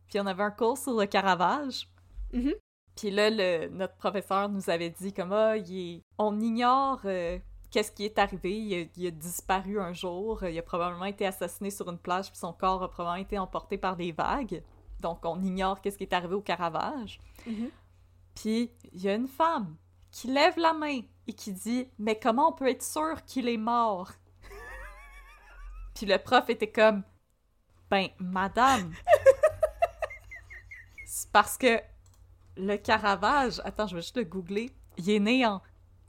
S2: Puis on avait un cours sur le Caravage.
S3: Mhm.
S2: Puis là, le- notre professeur nous avait dit comme ah, il est- on ignore euh, qu'est-ce qui est arrivé. Il a, il a disparu un jour. Il a probablement été assassiné sur une plage, puis son corps a probablement été emporté par des vagues. Donc on ignore qu'est-ce qui est arrivé au Caravage.
S3: Mhm.
S2: Puis il y a une femme qui lève la main et qui dit Mais comment on peut être sûr qu'il est mort? Puis le prof était comme Ben, madame, parce que le Caravage, attends, je vais juste le googler, il est né en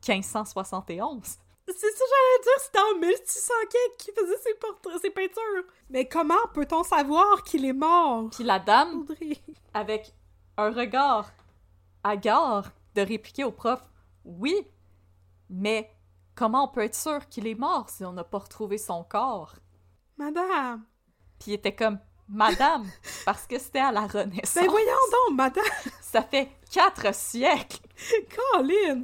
S2: 1571.
S3: C'est ça que j'allais dire, c'était en 1600 qu'il faisait ses portraits, ses peintures. Mais comment peut-on savoir qu'il est mort?
S2: Puis la dame,
S3: Audrey.
S2: avec un regard hagard, de répliquer au prof Oui, mais comment on peut être sûr qu'il est mort si on n'a pas retrouvé son corps?
S3: Madame.
S2: Puis il était comme Madame, parce que c'était à la Renaissance.
S3: Ben voyons donc, madame.
S2: Ça fait quatre siècles.
S3: Colin.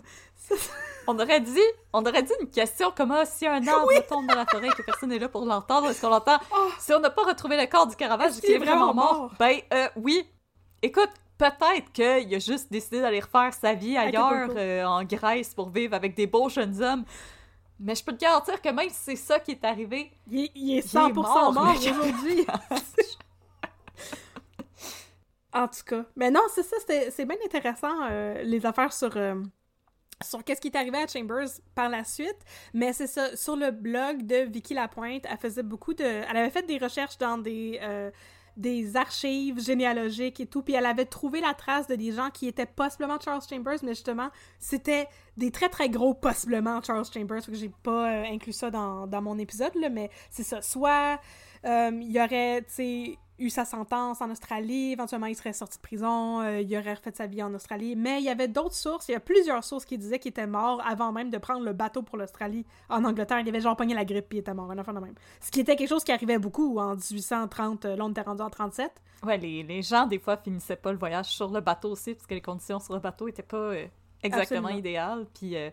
S2: On aurait dit, on aurait dit une question comme ah, si un arbre tombe dans la forêt et que personne n'est là pour l'entendre, est-ce qu'on l'entend?
S3: Oh.
S2: Si on n'a pas retrouvé le corps du Caravage, qu'il est vraiment mort,
S3: mort?
S2: Ben euh, oui. Écoute, peut-être qu'il a juste décidé d'aller refaire sa vie ailleurs, euh, en Grèce, pour vivre avec des beaux jeunes hommes. Mais je peux te garantir que même si c'est ça qui est arrivé,
S3: Il est, il est
S2: est
S3: 100%
S2: mort,
S3: mort, aujourd'hui. en tout cas. Mais non, c'est ça, c'est bien intéressant, euh, les affaires sur, euh, sur qu'est-ce qui est arrivé à Chambers par la suite. Mais c'est ça, sur le blog de Vicky Lapointe, elle faisait beaucoup de... Elle avait fait des recherches dans des... euh, des archives généalogiques et tout, puis elle avait trouvé la trace de des gens qui étaient possiblement Charles Chambers, mais justement, c'était des très très gros possiblement Charles Chambers, que j'ai pas euh, inclus ça dans, dans mon épisode, là, mais c'est ça. Soit euh, il y aurait, tu sais, eu sa sentence en Australie, éventuellement il serait sorti de prison, euh, il aurait refait sa vie en Australie, mais il y avait d'autres sources, il y a plusieurs sources qui disaient qu'il était mort avant même de prendre le bateau pour l'Australie en Angleterre. Il avait genre pogné la grippe puis il était mort, un enfant de même. Ce qui était quelque chose qui arrivait beaucoup en 1830, euh, là on était rendu en 37.
S2: ouais, les, les gens des fois finissaient pas le voyage sur le bateau aussi, parce que les conditions sur le bateau étaient pas euh, exactement
S3: Absolument.
S2: idéales. Puis euh,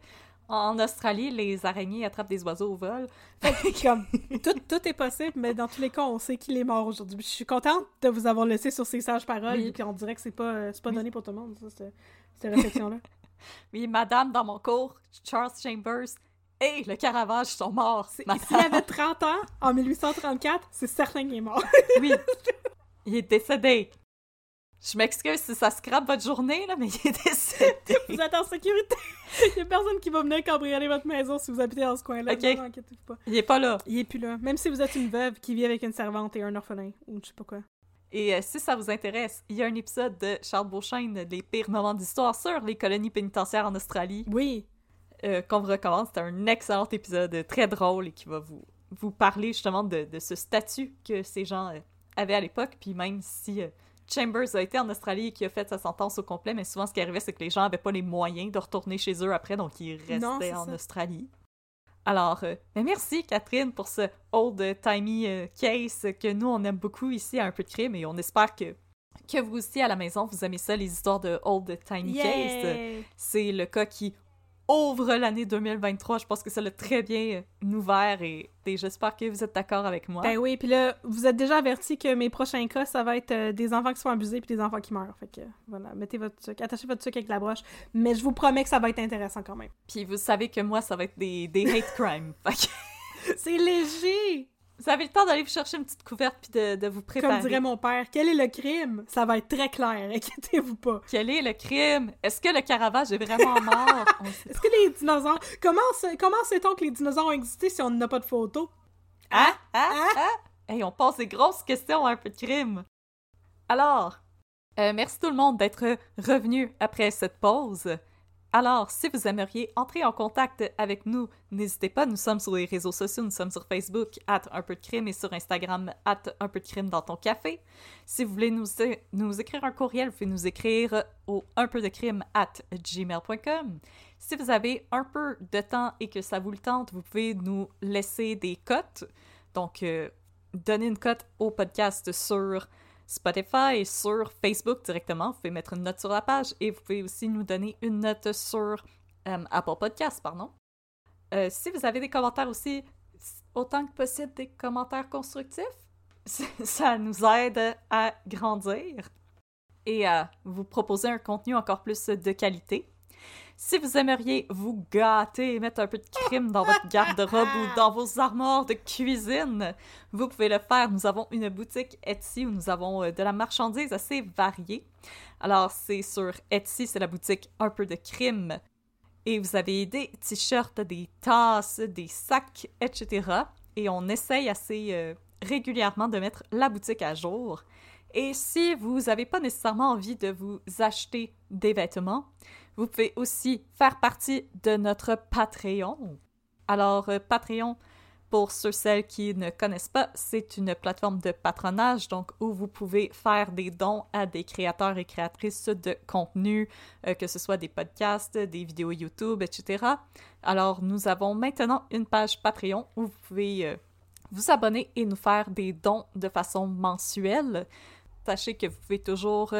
S2: en Australie, les araignées attrapent des oiseaux au vol.
S3: Comme, tout, tout est possible, mais dans tous les cas, on sait qu'il est mort aujourd'hui. Je suis contente de vous avoir laissé sur ces sages paroles,
S2: Oui.
S3: puis on dirait que c'est pas, c'est pas
S2: Oui.
S3: donné pour tout le monde, ça, cette, cette réflexion-là.
S2: Oui, madame, dans mon cours, Charles Chambers et le Caravage sont morts.
S3: S'il avait 30 ans, en 1834, c'est certain qu'il est mort.
S2: Oui, il est décédé. Je m'excuse si ça scrape votre journée, là, mais il est décédé.
S3: vous êtes en sécurité. Il y a personne qui va venir cambrioler votre maison si vous habitez dans ce coin-là.
S2: Ok.
S3: Non, inquiétez-vous pas.
S2: Il est pas là.
S3: Il est plus là. Même si vous êtes une veuve qui vit avec une servante et un orphelin, ou je sais pas quoi.
S2: Et euh, si ça vous intéresse, il y a un épisode de Charles Beauchesne, Les pires moments d'histoire sur les colonies pénitentiaires en Australie,
S3: Oui.
S2: euh, qu'on vous recommande. C'est un excellent épisode, euh, très drôle et qui va vous, vous parler justement de, de ce statut que ces gens euh, avaient à l'époque. Puis même si Chambers a été en Australie et qui a fait sa sentence au complet, mais souvent ce qui arrivait, c'est que les gens avaient pas les moyens de retourner chez eux après, donc ils restaient en
S3: ça.
S2: Australie. Alors, euh, ben merci Catherine pour ce old-timey euh, case que nous on aime beaucoup ici à Un peu de crime et on espère que, que vous aussi à la maison vous aimez ça, les histoires de old-timey case. C'est le cas qui ouvre l'année 2023. Je pense que ça l'a très bien euh, ouvert et, et j'espère que vous êtes d'accord avec moi.
S3: Ben oui, puis là, vous êtes déjà averti que mes prochains cas, ça va être euh, des enfants qui sont abusés puis des enfants qui meurent. Fait que, voilà, mettez votre sucre, attachez votre sucre avec la broche. Mais je vous promets que ça va être intéressant quand même.
S2: Puis vous savez que moi, ça va être des, des hate crimes. Fait que
S3: C'est léger!
S2: Vous avez le temps d'aller vous chercher une petite couverte puis de, de vous préparer.
S3: Comme dirait mon père, quel est le crime? Ça va être très clair, inquiétez-vous pas.
S2: Quel est le crime? Est-ce que le Caravage est vraiment mort?
S3: Est-ce que les dinosaures... Comment, comment sait-on que les dinosaures ont existé si on n'a pas de photos?
S2: Ah, ah, ah! Hey, on pose des grosses questions à un peu de crime. Alors, euh, merci tout le monde d'être revenu après cette pause. Alors, si vous aimeriez entrer en contact avec nous, n'hésitez pas, nous sommes sur les réseaux sociaux, nous sommes sur Facebook, at un peu de crime, et sur Instagram, at un peu de crime dans ton café. Si vous voulez nous, écrire un courriel, vous pouvez nous écrire au un peu de crime at gmail.com. Si vous avez un peu de temps et que ça vous le tente, vous pouvez nous laisser des cotes. Donc, euh, donner une cote au podcast sur Spotify sur Facebook directement. Vous pouvez mettre une note sur la page et vous pouvez aussi nous donner une note sur euh, Apple Podcast, pardon. Euh, si vous avez des commentaires aussi, autant que possible des commentaires constructifs, ça nous aide à grandir et à vous proposer un contenu encore plus de qualité. Si vous aimeriez vous gâter et mettre un peu de crime dans votre garde-robe ou dans vos armoires de cuisine, vous pouvez le faire. Nous avons une boutique Etsy où nous avons euh, de la marchandise assez variée. Alors, c'est sur Etsy, c'est la boutique Un peu de crime. Et vous avez des t-shirts, des tasses, des sacs, etc. Et on essaye assez euh, régulièrement de mettre la boutique à jour. Et si vous n'avez pas nécessairement envie de vous acheter des vêtements, Vous pouvez aussi faire partie de notre Patreon. Alors, euh, Patreon, pour ceux celles qui ne connaissent pas, c'est une plateforme de patronage, donc où vous pouvez faire des dons à des créateurs et créatrices de contenu, euh, que ce soit des podcasts, des vidéos YouTube, etc. Alors, nous avons maintenant une page Patreon où vous pouvez euh, vous abonner et nous faire des dons de façon mensuelle. Sachez que vous pouvez toujours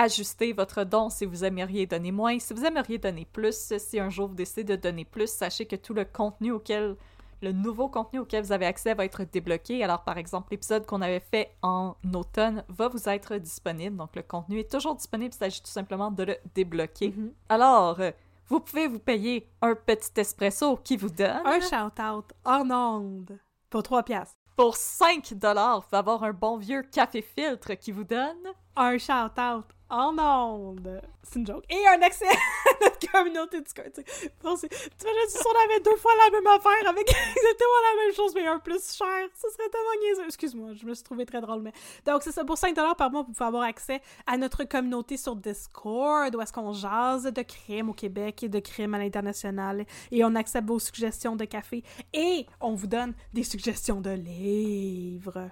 S2: ajuster votre don si vous aimeriez donner moins, si vous aimeriez donner plus, si un jour vous décidez de donner plus, sachez que tout le contenu auquel le nouveau contenu auquel vous avez accès va être débloqué. Alors, par exemple, l'épisode qu'on avait fait en automne va vous être disponible. Donc, le contenu est toujours disponible. Il s'agit tout simplement de le débloquer. Alors, euh, vous pouvez vous payer un petit espresso qui vous donne.
S3: Un shout-out en onde pour 3 piastres.
S2: Pour 5 dollars, vous avoir un bon vieux café filtre qui vous donne.
S3: Un shout-out en onde. C'est une joke. Et un accès à notre communauté Discord. Tu T'imagines si on avait deux fois la même affaire avec exactement la même chose, mais un plus cher. Ça serait tellement niaiseux. Excuse-moi, je me suis trouvé très drôle. Mais... Donc, c'est ça. Pour 5$ par mois, vous pouvez avoir accès à notre communauté sur Discord, où est-ce qu'on jase de crimes au Québec et de crimes à l'international. Et on accepte vos suggestions de café. Et on vous donne des suggestions de livres.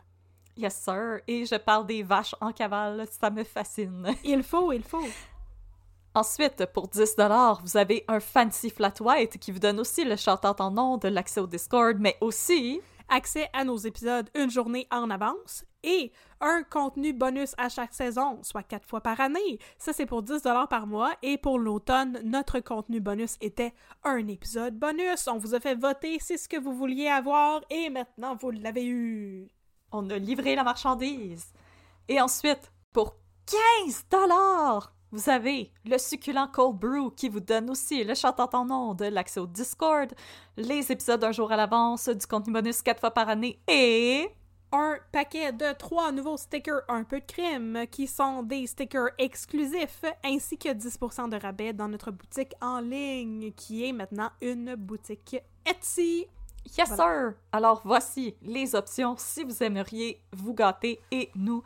S2: Yes, sir. Et je parle des vaches en cavale. Ça me fascine.
S3: Il faut, il faut.
S2: Ensuite, pour 10 vous avez un fancy flat white qui vous donne aussi le shout-out en nom de l'accès au Discord, mais aussi
S3: accès à nos épisodes une journée en avance et un contenu bonus à chaque saison, soit quatre fois par année. Ça, c'est pour 10 par mois. Et pour l'automne, notre contenu bonus était un épisode bonus. On vous a fait voter, c'est ce que vous vouliez avoir et maintenant vous l'avez eu.
S2: On a livré la marchandise. Et ensuite, pour 15 vous avez le succulent cold brew qui vous donne aussi le chantant en de l'accès au Discord, les épisodes un jour à l'avance, du contenu bonus quatre fois par année et
S3: un paquet de trois nouveaux stickers un peu de crime qui sont des stickers exclusifs ainsi que 10% de rabais dans notre boutique en ligne qui est maintenant une boutique Etsy.
S2: Yes, sir! Alors voici les options si vous aimeriez vous gâter et nous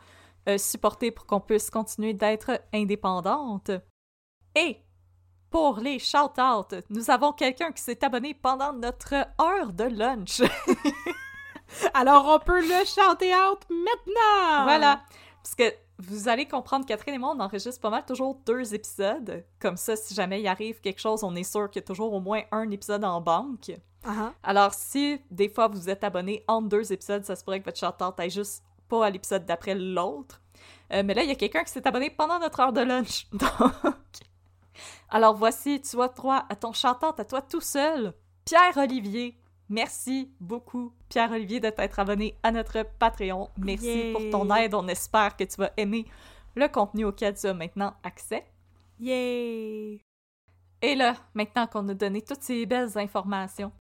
S2: euh, supporter pour qu'on puisse continuer d'être indépendante. Et pour les shout-outs, nous avons quelqu'un qui s'est abonné pendant notre heure de lunch.
S3: Alors on peut le chanter out maintenant!
S2: voilà! Parce que vous allez comprendre, Catherine et moi, on enregistre pas mal toujours deux épisodes. Comme ça, si jamais il arrive quelque chose, on est sûr qu'il y a toujours au moins un épisode en banque.
S3: Uh-huh.
S2: Alors, si des fois vous êtes abonné entre deux épisodes, ça se pourrait que votre shout-out aille juste pas à l'épisode d'après l'autre. Euh, mais là, il y a quelqu'un qui s'est abonné pendant notre heure de lunch. Donc. Alors, voici, tu vois, toi, à ton shout-out, à toi tout seul, Pierre-Olivier. Merci beaucoup, Pierre-Olivier, de t'être abonné à notre Patreon. Merci
S3: Yay.
S2: pour ton aide. On espère que tu vas aimer le contenu auquel tu as maintenant accès.
S3: Yay!
S2: Et là, maintenant qu'on a donné toutes ces belles informations,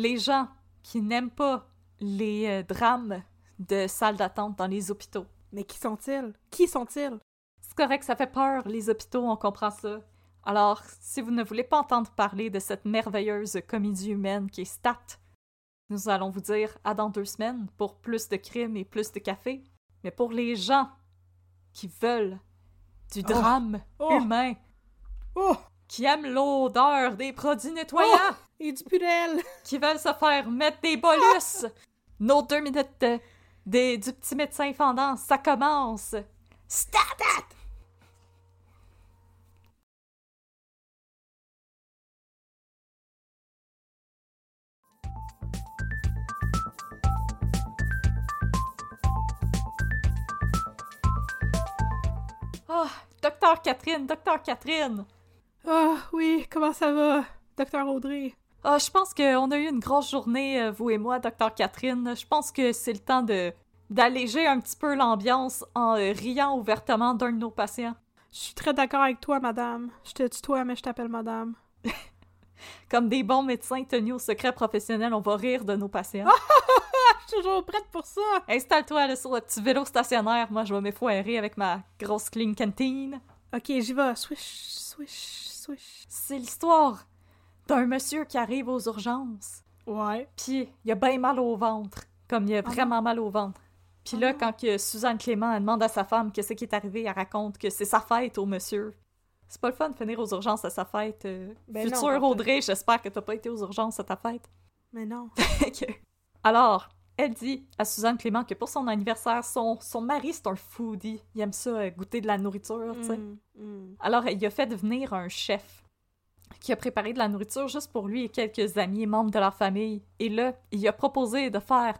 S2: les gens qui n'aiment pas les euh, drames de salles d'attente dans les hôpitaux,
S3: Mais qui sont-ils? Qui sont-ils?
S2: c'est correct, ça fait peur, les hôpitaux, on comprend ça. Alors, si vous ne voulez pas entendre parler de cette merveilleuse comédie humaine qui est Stat, nous allons vous dire à dans deux semaines pour plus de crimes et plus de café. Mais pour les gens qui veulent du drame
S3: Oh.
S2: humain,
S3: Oh!
S2: qui aiment l'odeur des produits nettoyants,
S3: Et du purel!
S2: qui veulent se faire mettre des bolus. Nos deux minutes de- des- du petit médecin fendant, ça commence. Stat! Ah, docteur Catherine, docteur Catherine.
S3: Ah oui, comment ça va? Docteur Audrey?
S2: Ah, je pense qu'on a eu une grosse journée, euh, vous et moi, docteur Catherine. Je pense que c'est le temps de d'alléger un petit peu l'ambiance en euh, riant ouvertement d'un de nos patients.
S3: Je suis très d'accord avec toi, madame. Je te tutoie, mais je t'appelle madame.
S2: Comme des bons médecins tenus au secret professionnel, on va rire de nos patients.
S3: Je suis toujours prête pour ça!
S2: Installe-toi là, sur le petit vélo stationnaire. Moi, je vais m'effoirer avec ma grosse clean cantine.
S3: Ok, j'y vais. Swish, swish, swish.
S2: C'est l'histoire d'un monsieur qui arrive aux urgences.
S3: Ouais.
S2: Puis il a bien mal au ventre. Comme il a vraiment mal au ventre. Puis là, quand que Suzanne Clément elle demande à sa femme qu'est-ce qui est arrivé, elle raconte que c'est sa fête au monsieur. C'est pas le fun de finir aux urgences à sa fête. euh.
S3: Ben
S2: Futur Audrey, j'espère que t'as pas été aux urgences à ta fête.
S3: Mais non.
S2: Alors, elle dit à Suzanne Clément que pour son anniversaire, son, son mari, c'est un foodie. Il aime ça, euh, goûter de la nourriture, tu sais.
S3: Mm, mm.
S2: Alors, il a fait venir un chef qui a préparé de la nourriture juste pour lui et quelques amis et membres de leur famille. Et là, il a proposé de faire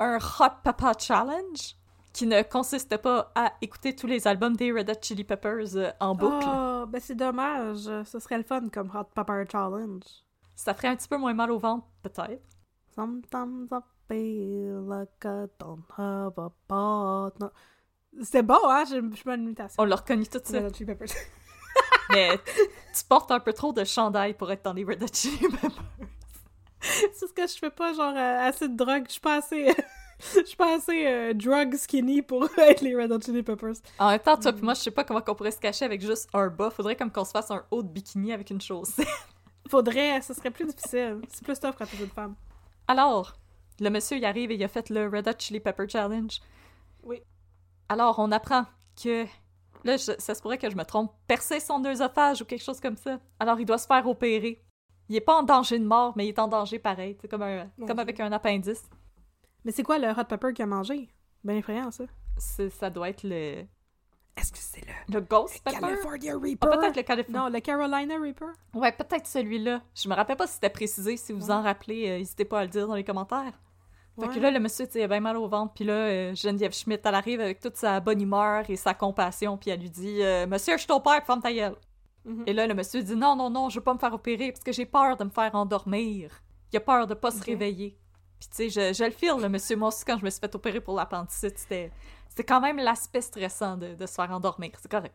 S2: un Hot Papa Challenge qui ne consiste pas à écouter tous les albums des Red Hot Chili Peppers euh, en boucle.
S3: Oh, ben c'est dommage. Ce serait le fun comme Hot Pepper Challenge.
S2: Ça ferait un petit peu moins mal au ventre, peut-être.
S3: Sometimes I feel like I don't have a partner. C'était bon, hein? J'ai j'ai bonne imitation.
S2: On l'a reconnu tout de suite.
S3: Red Hot Chili Peppers.
S2: Mais tu portes un peu trop de chandail pour être dans les Red Hot Chili Peppers.
S3: c'est ce que je fais pas, genre, euh, assez de drogue. Je suis pas assez... Je suis pas assez euh, drug skinny pour être les Red Hot Chili Peppers.
S2: En même temps, toi puis moi, je sais pas comment on pourrait se cacher avec juste un bas. Faudrait comme qu'on se fasse un haut de bikini avec une chaussette.
S3: Faudrait... Ce serait plus difficile. C'est plus tough quand t'es une femme.
S2: Alors, le monsieur y arrive et il a fait le Red Hot Chili Pepper Challenge.
S3: Oui.
S2: Alors, on apprend que... Là, je- ça se pourrait que je me trompe. Percer son œsophage ou quelque chose comme ça. Alors, il doit se faire opérer. Il est pas en danger de mort, mais il est en danger pareil. C'est comme, un, comme avec un appendice.
S3: Mais c'est quoi le Hot Pepper qu'il a mangé? Ben effrayant, ça.
S2: Ça doit être le...
S3: Est-ce que c'est le
S2: Le Ghost Pepper?
S3: California
S2: Ah,
S3: Reaper?
S2: peut-être le California.
S3: Non, le Carolina Reaper?
S2: Ouais, peut-être celui-là. Je me rappelle pas si c'était précisé. Si vous en rappelez, euh, n'hésitez pas à le dire dans les commentaires. Fait que là, le monsieur, tu sais, bien mal au ventre. Puis là, euh, Geneviève Schmidt, elle arrive avec toute sa bonne humeur et sa compassion. Puis elle lui dit euh, Monsieur, je suis ton père, ferme ta gueule.
S3: Mhm.
S2: Et là, le monsieur dit Non, non, non, je veux pas me faire opérer parce que j'ai peur de me faire endormir. Il a peur de pas se réveiller. Puis tu sais, je, je le file, le monsieur. Moi aussi, quand je me suis fait opérer pour l'appendicite, c'était, c'était quand même l'aspect stressant de, de se faire endormir. C'est correct.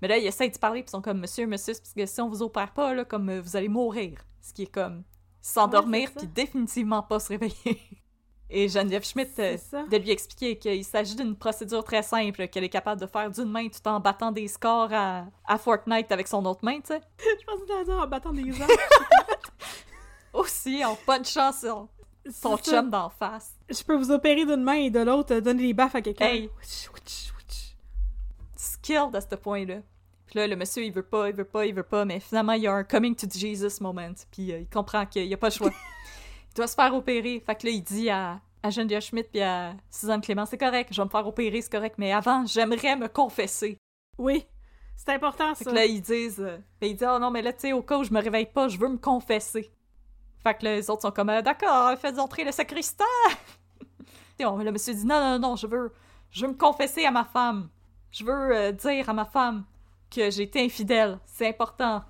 S2: Mais là, ils essayent de parler, puis ils sont comme Monsieur, monsieur, parce que si on vous opère pas, là, comme euh, vous allez mourir. Ce qui est comme s'endormir,
S3: Ouais,
S2: puis définitivement pas se réveiller. Et Geneviève Schmidt, euh,
S3: C'est ça.
S2: de lui expliquer qu'il s'agit d'une procédure très simple, qu'elle est capable de faire d'une main tout en battant des scores à, à Fortnite avec son autre main, tu sais.
S3: Je pensais que dire en battant des gens.
S2: Aussi, en punchant son, son chum d'en face.
S3: Je peux vous opérer d'une main et de l'autre euh, donner des baffes à quelqu'un.
S2: Hey. Skilled à ce point-là. Puis là, le monsieur, il veut pas, il veut pas, il veut pas, mais finalement, il y a un coming to Jesus moment. Puis euh, il comprend qu'il y a pas le choix. il doit se faire opérer. Fait que là, il dit à, à Geneviève Schmidt puis à Suzanne Clément, c'est correct, je vais me faire opérer, c'est correct, mais avant, j'aimerais me confesser.
S3: Oui, c'est important
S2: Fait
S3: ça.
S2: que là, ils disent, euh, ben, il dit, oh non, mais là, tu sais, au cas où je me réveille pas, je veux me confesser. Fait que là, les autres sont comme, Euh, d'accord, faites entrer le sacristain. Et on- le monsieur dit, non, non, non, je veux, je veux me confesser à ma femme. Je veux euh, dire à ma femme que j'ai été infidèle. C'est important.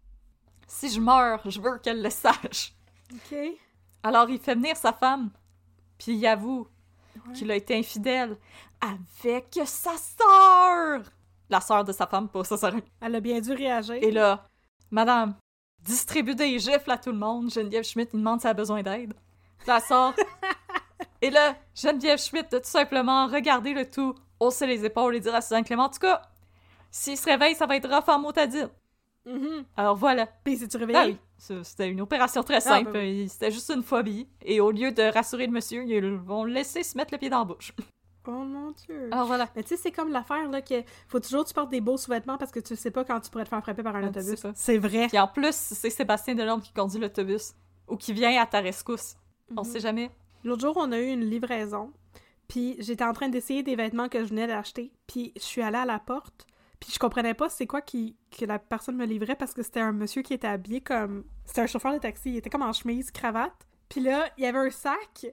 S2: Si je meurs, je veux qu'elle le sache.
S3: Ok.
S2: Alors, il fait venir sa femme, puis il avoue qu'il a été infidèle avec sa sœur. La sœur de sa femme, pas sa sœur.
S3: Elle a bien dû réagir.
S2: Et là, madame, distribue des gifles à tout le monde. Geneviève Schmidt, il demande si elle a besoin d'aide. La sort. et là, Geneviève Schmidt de tout simplement regarder le tout, hausser les épaules et dire à Suzanne Clément, en tout cas, s'il se réveille, ça va être rough en motadine.
S3: Mhm.
S2: Alors voilà.
S3: Puis c'est-tu réveillé?
S2: Ah oui, c'était une opération très simple.
S3: ben
S2: C'était juste une phobie. Et au lieu de rassurer le monsieur, ils vont le laisser se mettre le pied dans la bouche.
S3: Oh mon dieu.
S2: Alors voilà.
S3: Mais tu sais, c'est comme l'affaire, là, que faut toujours que tu portes des beaux sous-vêtements parce que tu sais pas quand tu pourrais te faire frapper par un
S2: Ah,
S3: autobus. C'est vrai.
S2: Puis en plus, c'est Sébastien Delorme qui conduit l'autobus. Ou qui vient à ta rescousse. On
S3: Mhm.
S2: sait jamais.
S3: L'autre jour, on a eu une livraison, puis j'étais en train d'essayer des vêtements que je venais d'acheter, puis je suis allée à la porte, puis je comprenais pas c'est quoi que la personne me livrait parce que c'était un monsieur qui était habillé comme... C'était un chauffeur de taxi, il était comme en chemise, cravate, puis là, il y avait un sac,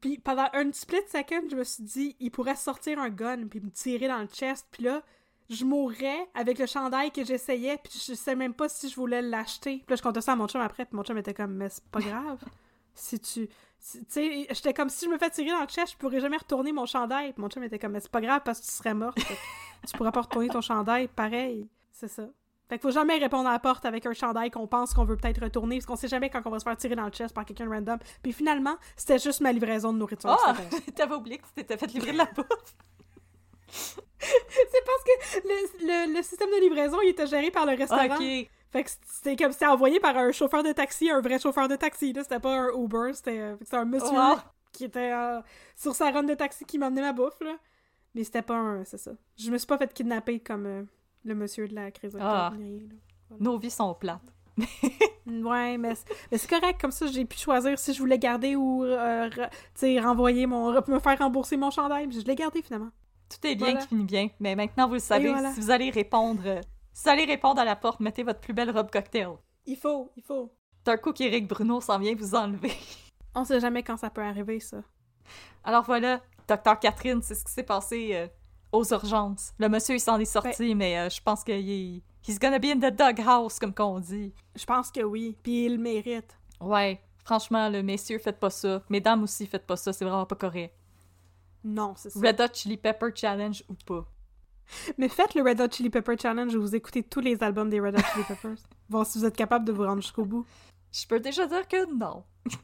S3: puis pendant un split second, je me suis dit, il pourrait sortir un gun puis me tirer dans le chest, puis là, je mourrais avec le chandail que j'essayais, puis je sais même pas si je voulais l'acheter. Puis là, je comptais ça à mon chum après, puis mon chum était comme, mais c'est pas grave. si tu... Tu sais, j'étais comme, si je me fais tirer dans le chest, je pourrais jamais retourner mon chandail. Puis mon chum était comme, mais c'est pas grave parce que tu serais morte. Tu pourras pas retourner ton chandail, pareil. C'est ça. Fait qu'il faut jamais répondre à la porte avec un chandail qu'on pense qu'on veut peut-être retourner, parce qu'on sait jamais quand on va se faire tirer dans le chest par quelqu'un random. Puis finalement, c'était juste ma livraison de nourriture.
S2: Ah!
S3: C'était-
S2: T'avais oublié que tu t'étais fait livrer de la bouffe.
S3: C'est parce que le, le- le système de livraison, il était géré par le restaurant.
S2: ok.
S3: Fait que c'était comme c'était envoyé par un chauffeur de taxi, un vrai chauffeur de taxi. Là, c'était pas un Uber, c'était euh, c'était un monsieur qui était euh, sur sa run de taxi qui m'emmenait ma bouffe. Là. Mais c'était pas un. C'est ça. Je me suis pas fait kidnapper comme euh, le monsieur de la crise
S2: Ah. Nos vies sont plates.
S3: Ouais, mais c'est mais c'est correct, comme ça, j'ai pu choisir si je voulais garder ou, euh, re- renvoyer mon... me faire rembourser mon chandail, je l'ai gardé, finalement.
S2: Tout est bien
S3: Voilà.
S2: qui finit bien, mais maintenant vous le savez,
S3: voilà.
S2: si vous allez répondre, vous allez répondre à la porte, mettez votre plus belle robe cocktail.
S3: Il faut, il faut.
S2: D'un coup qu'Éric Bruno s'en vient vous enlever.
S3: On sait jamais quand ça peut arriver, ça.
S2: Alors voilà, Docteur Catherine, c'est ce qui s'est passé euh, aux urgences. Le monsieur, il s'en est sorti, mais euh, je pense qu'il est... He's gonna be in the doghouse, comme qu'on dit.
S3: Je pense que oui, puis il le mérite.
S2: Ouais, franchement, le messieurs, faites pas ça. Mesdames aussi, faites pas ça, c'est vraiment pas correct.
S3: Non, c'est ça.
S2: Red Hot Chili Pepper Challenge ou pas?
S3: Mais faites le Red Hot Chili Pepper Challenge où vous écoutez tous les albums des Red Hot Chili Peppers. Voir si vous êtes capable de vous rendre jusqu'au bout.
S2: Je peux déjà dire que non.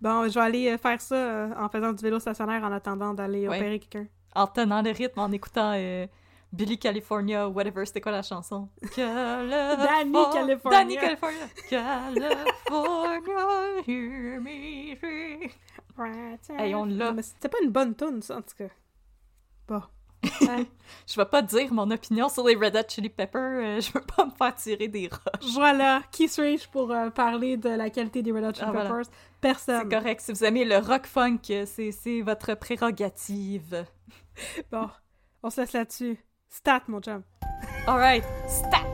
S3: Bon, je vais aller euh, faire ça euh, en faisant du vélo stationnaire en attendant d'aller
S2: Ouais.
S3: opérer quelqu'un.
S2: En tenant le rythme, en écoutant euh, Billy California, whatever, c'était quoi la chanson? California.
S3: Danny California.
S2: Danny California. California, hear me say. Hey, on l'a.
S3: Mais c'était pas une bonne tune, ça, en tout cas. Bon. Hein?
S2: Je vais pas dire mon opinion sur les Red Hot Chili Peppers, euh, je veux pas me faire tirer des roches.
S3: voilà, qui suis-je pour euh, parler de la qualité des Red Hot Chili
S2: Ah, voilà.
S3: Peppers?
S2: C'est
S3: Personne.
S2: correct, si vous aimez le rock funk, c'est c'est votre prérogative.
S3: Bon, on se laisse là-dessus. Stat, mon chum.
S2: Alright, stat!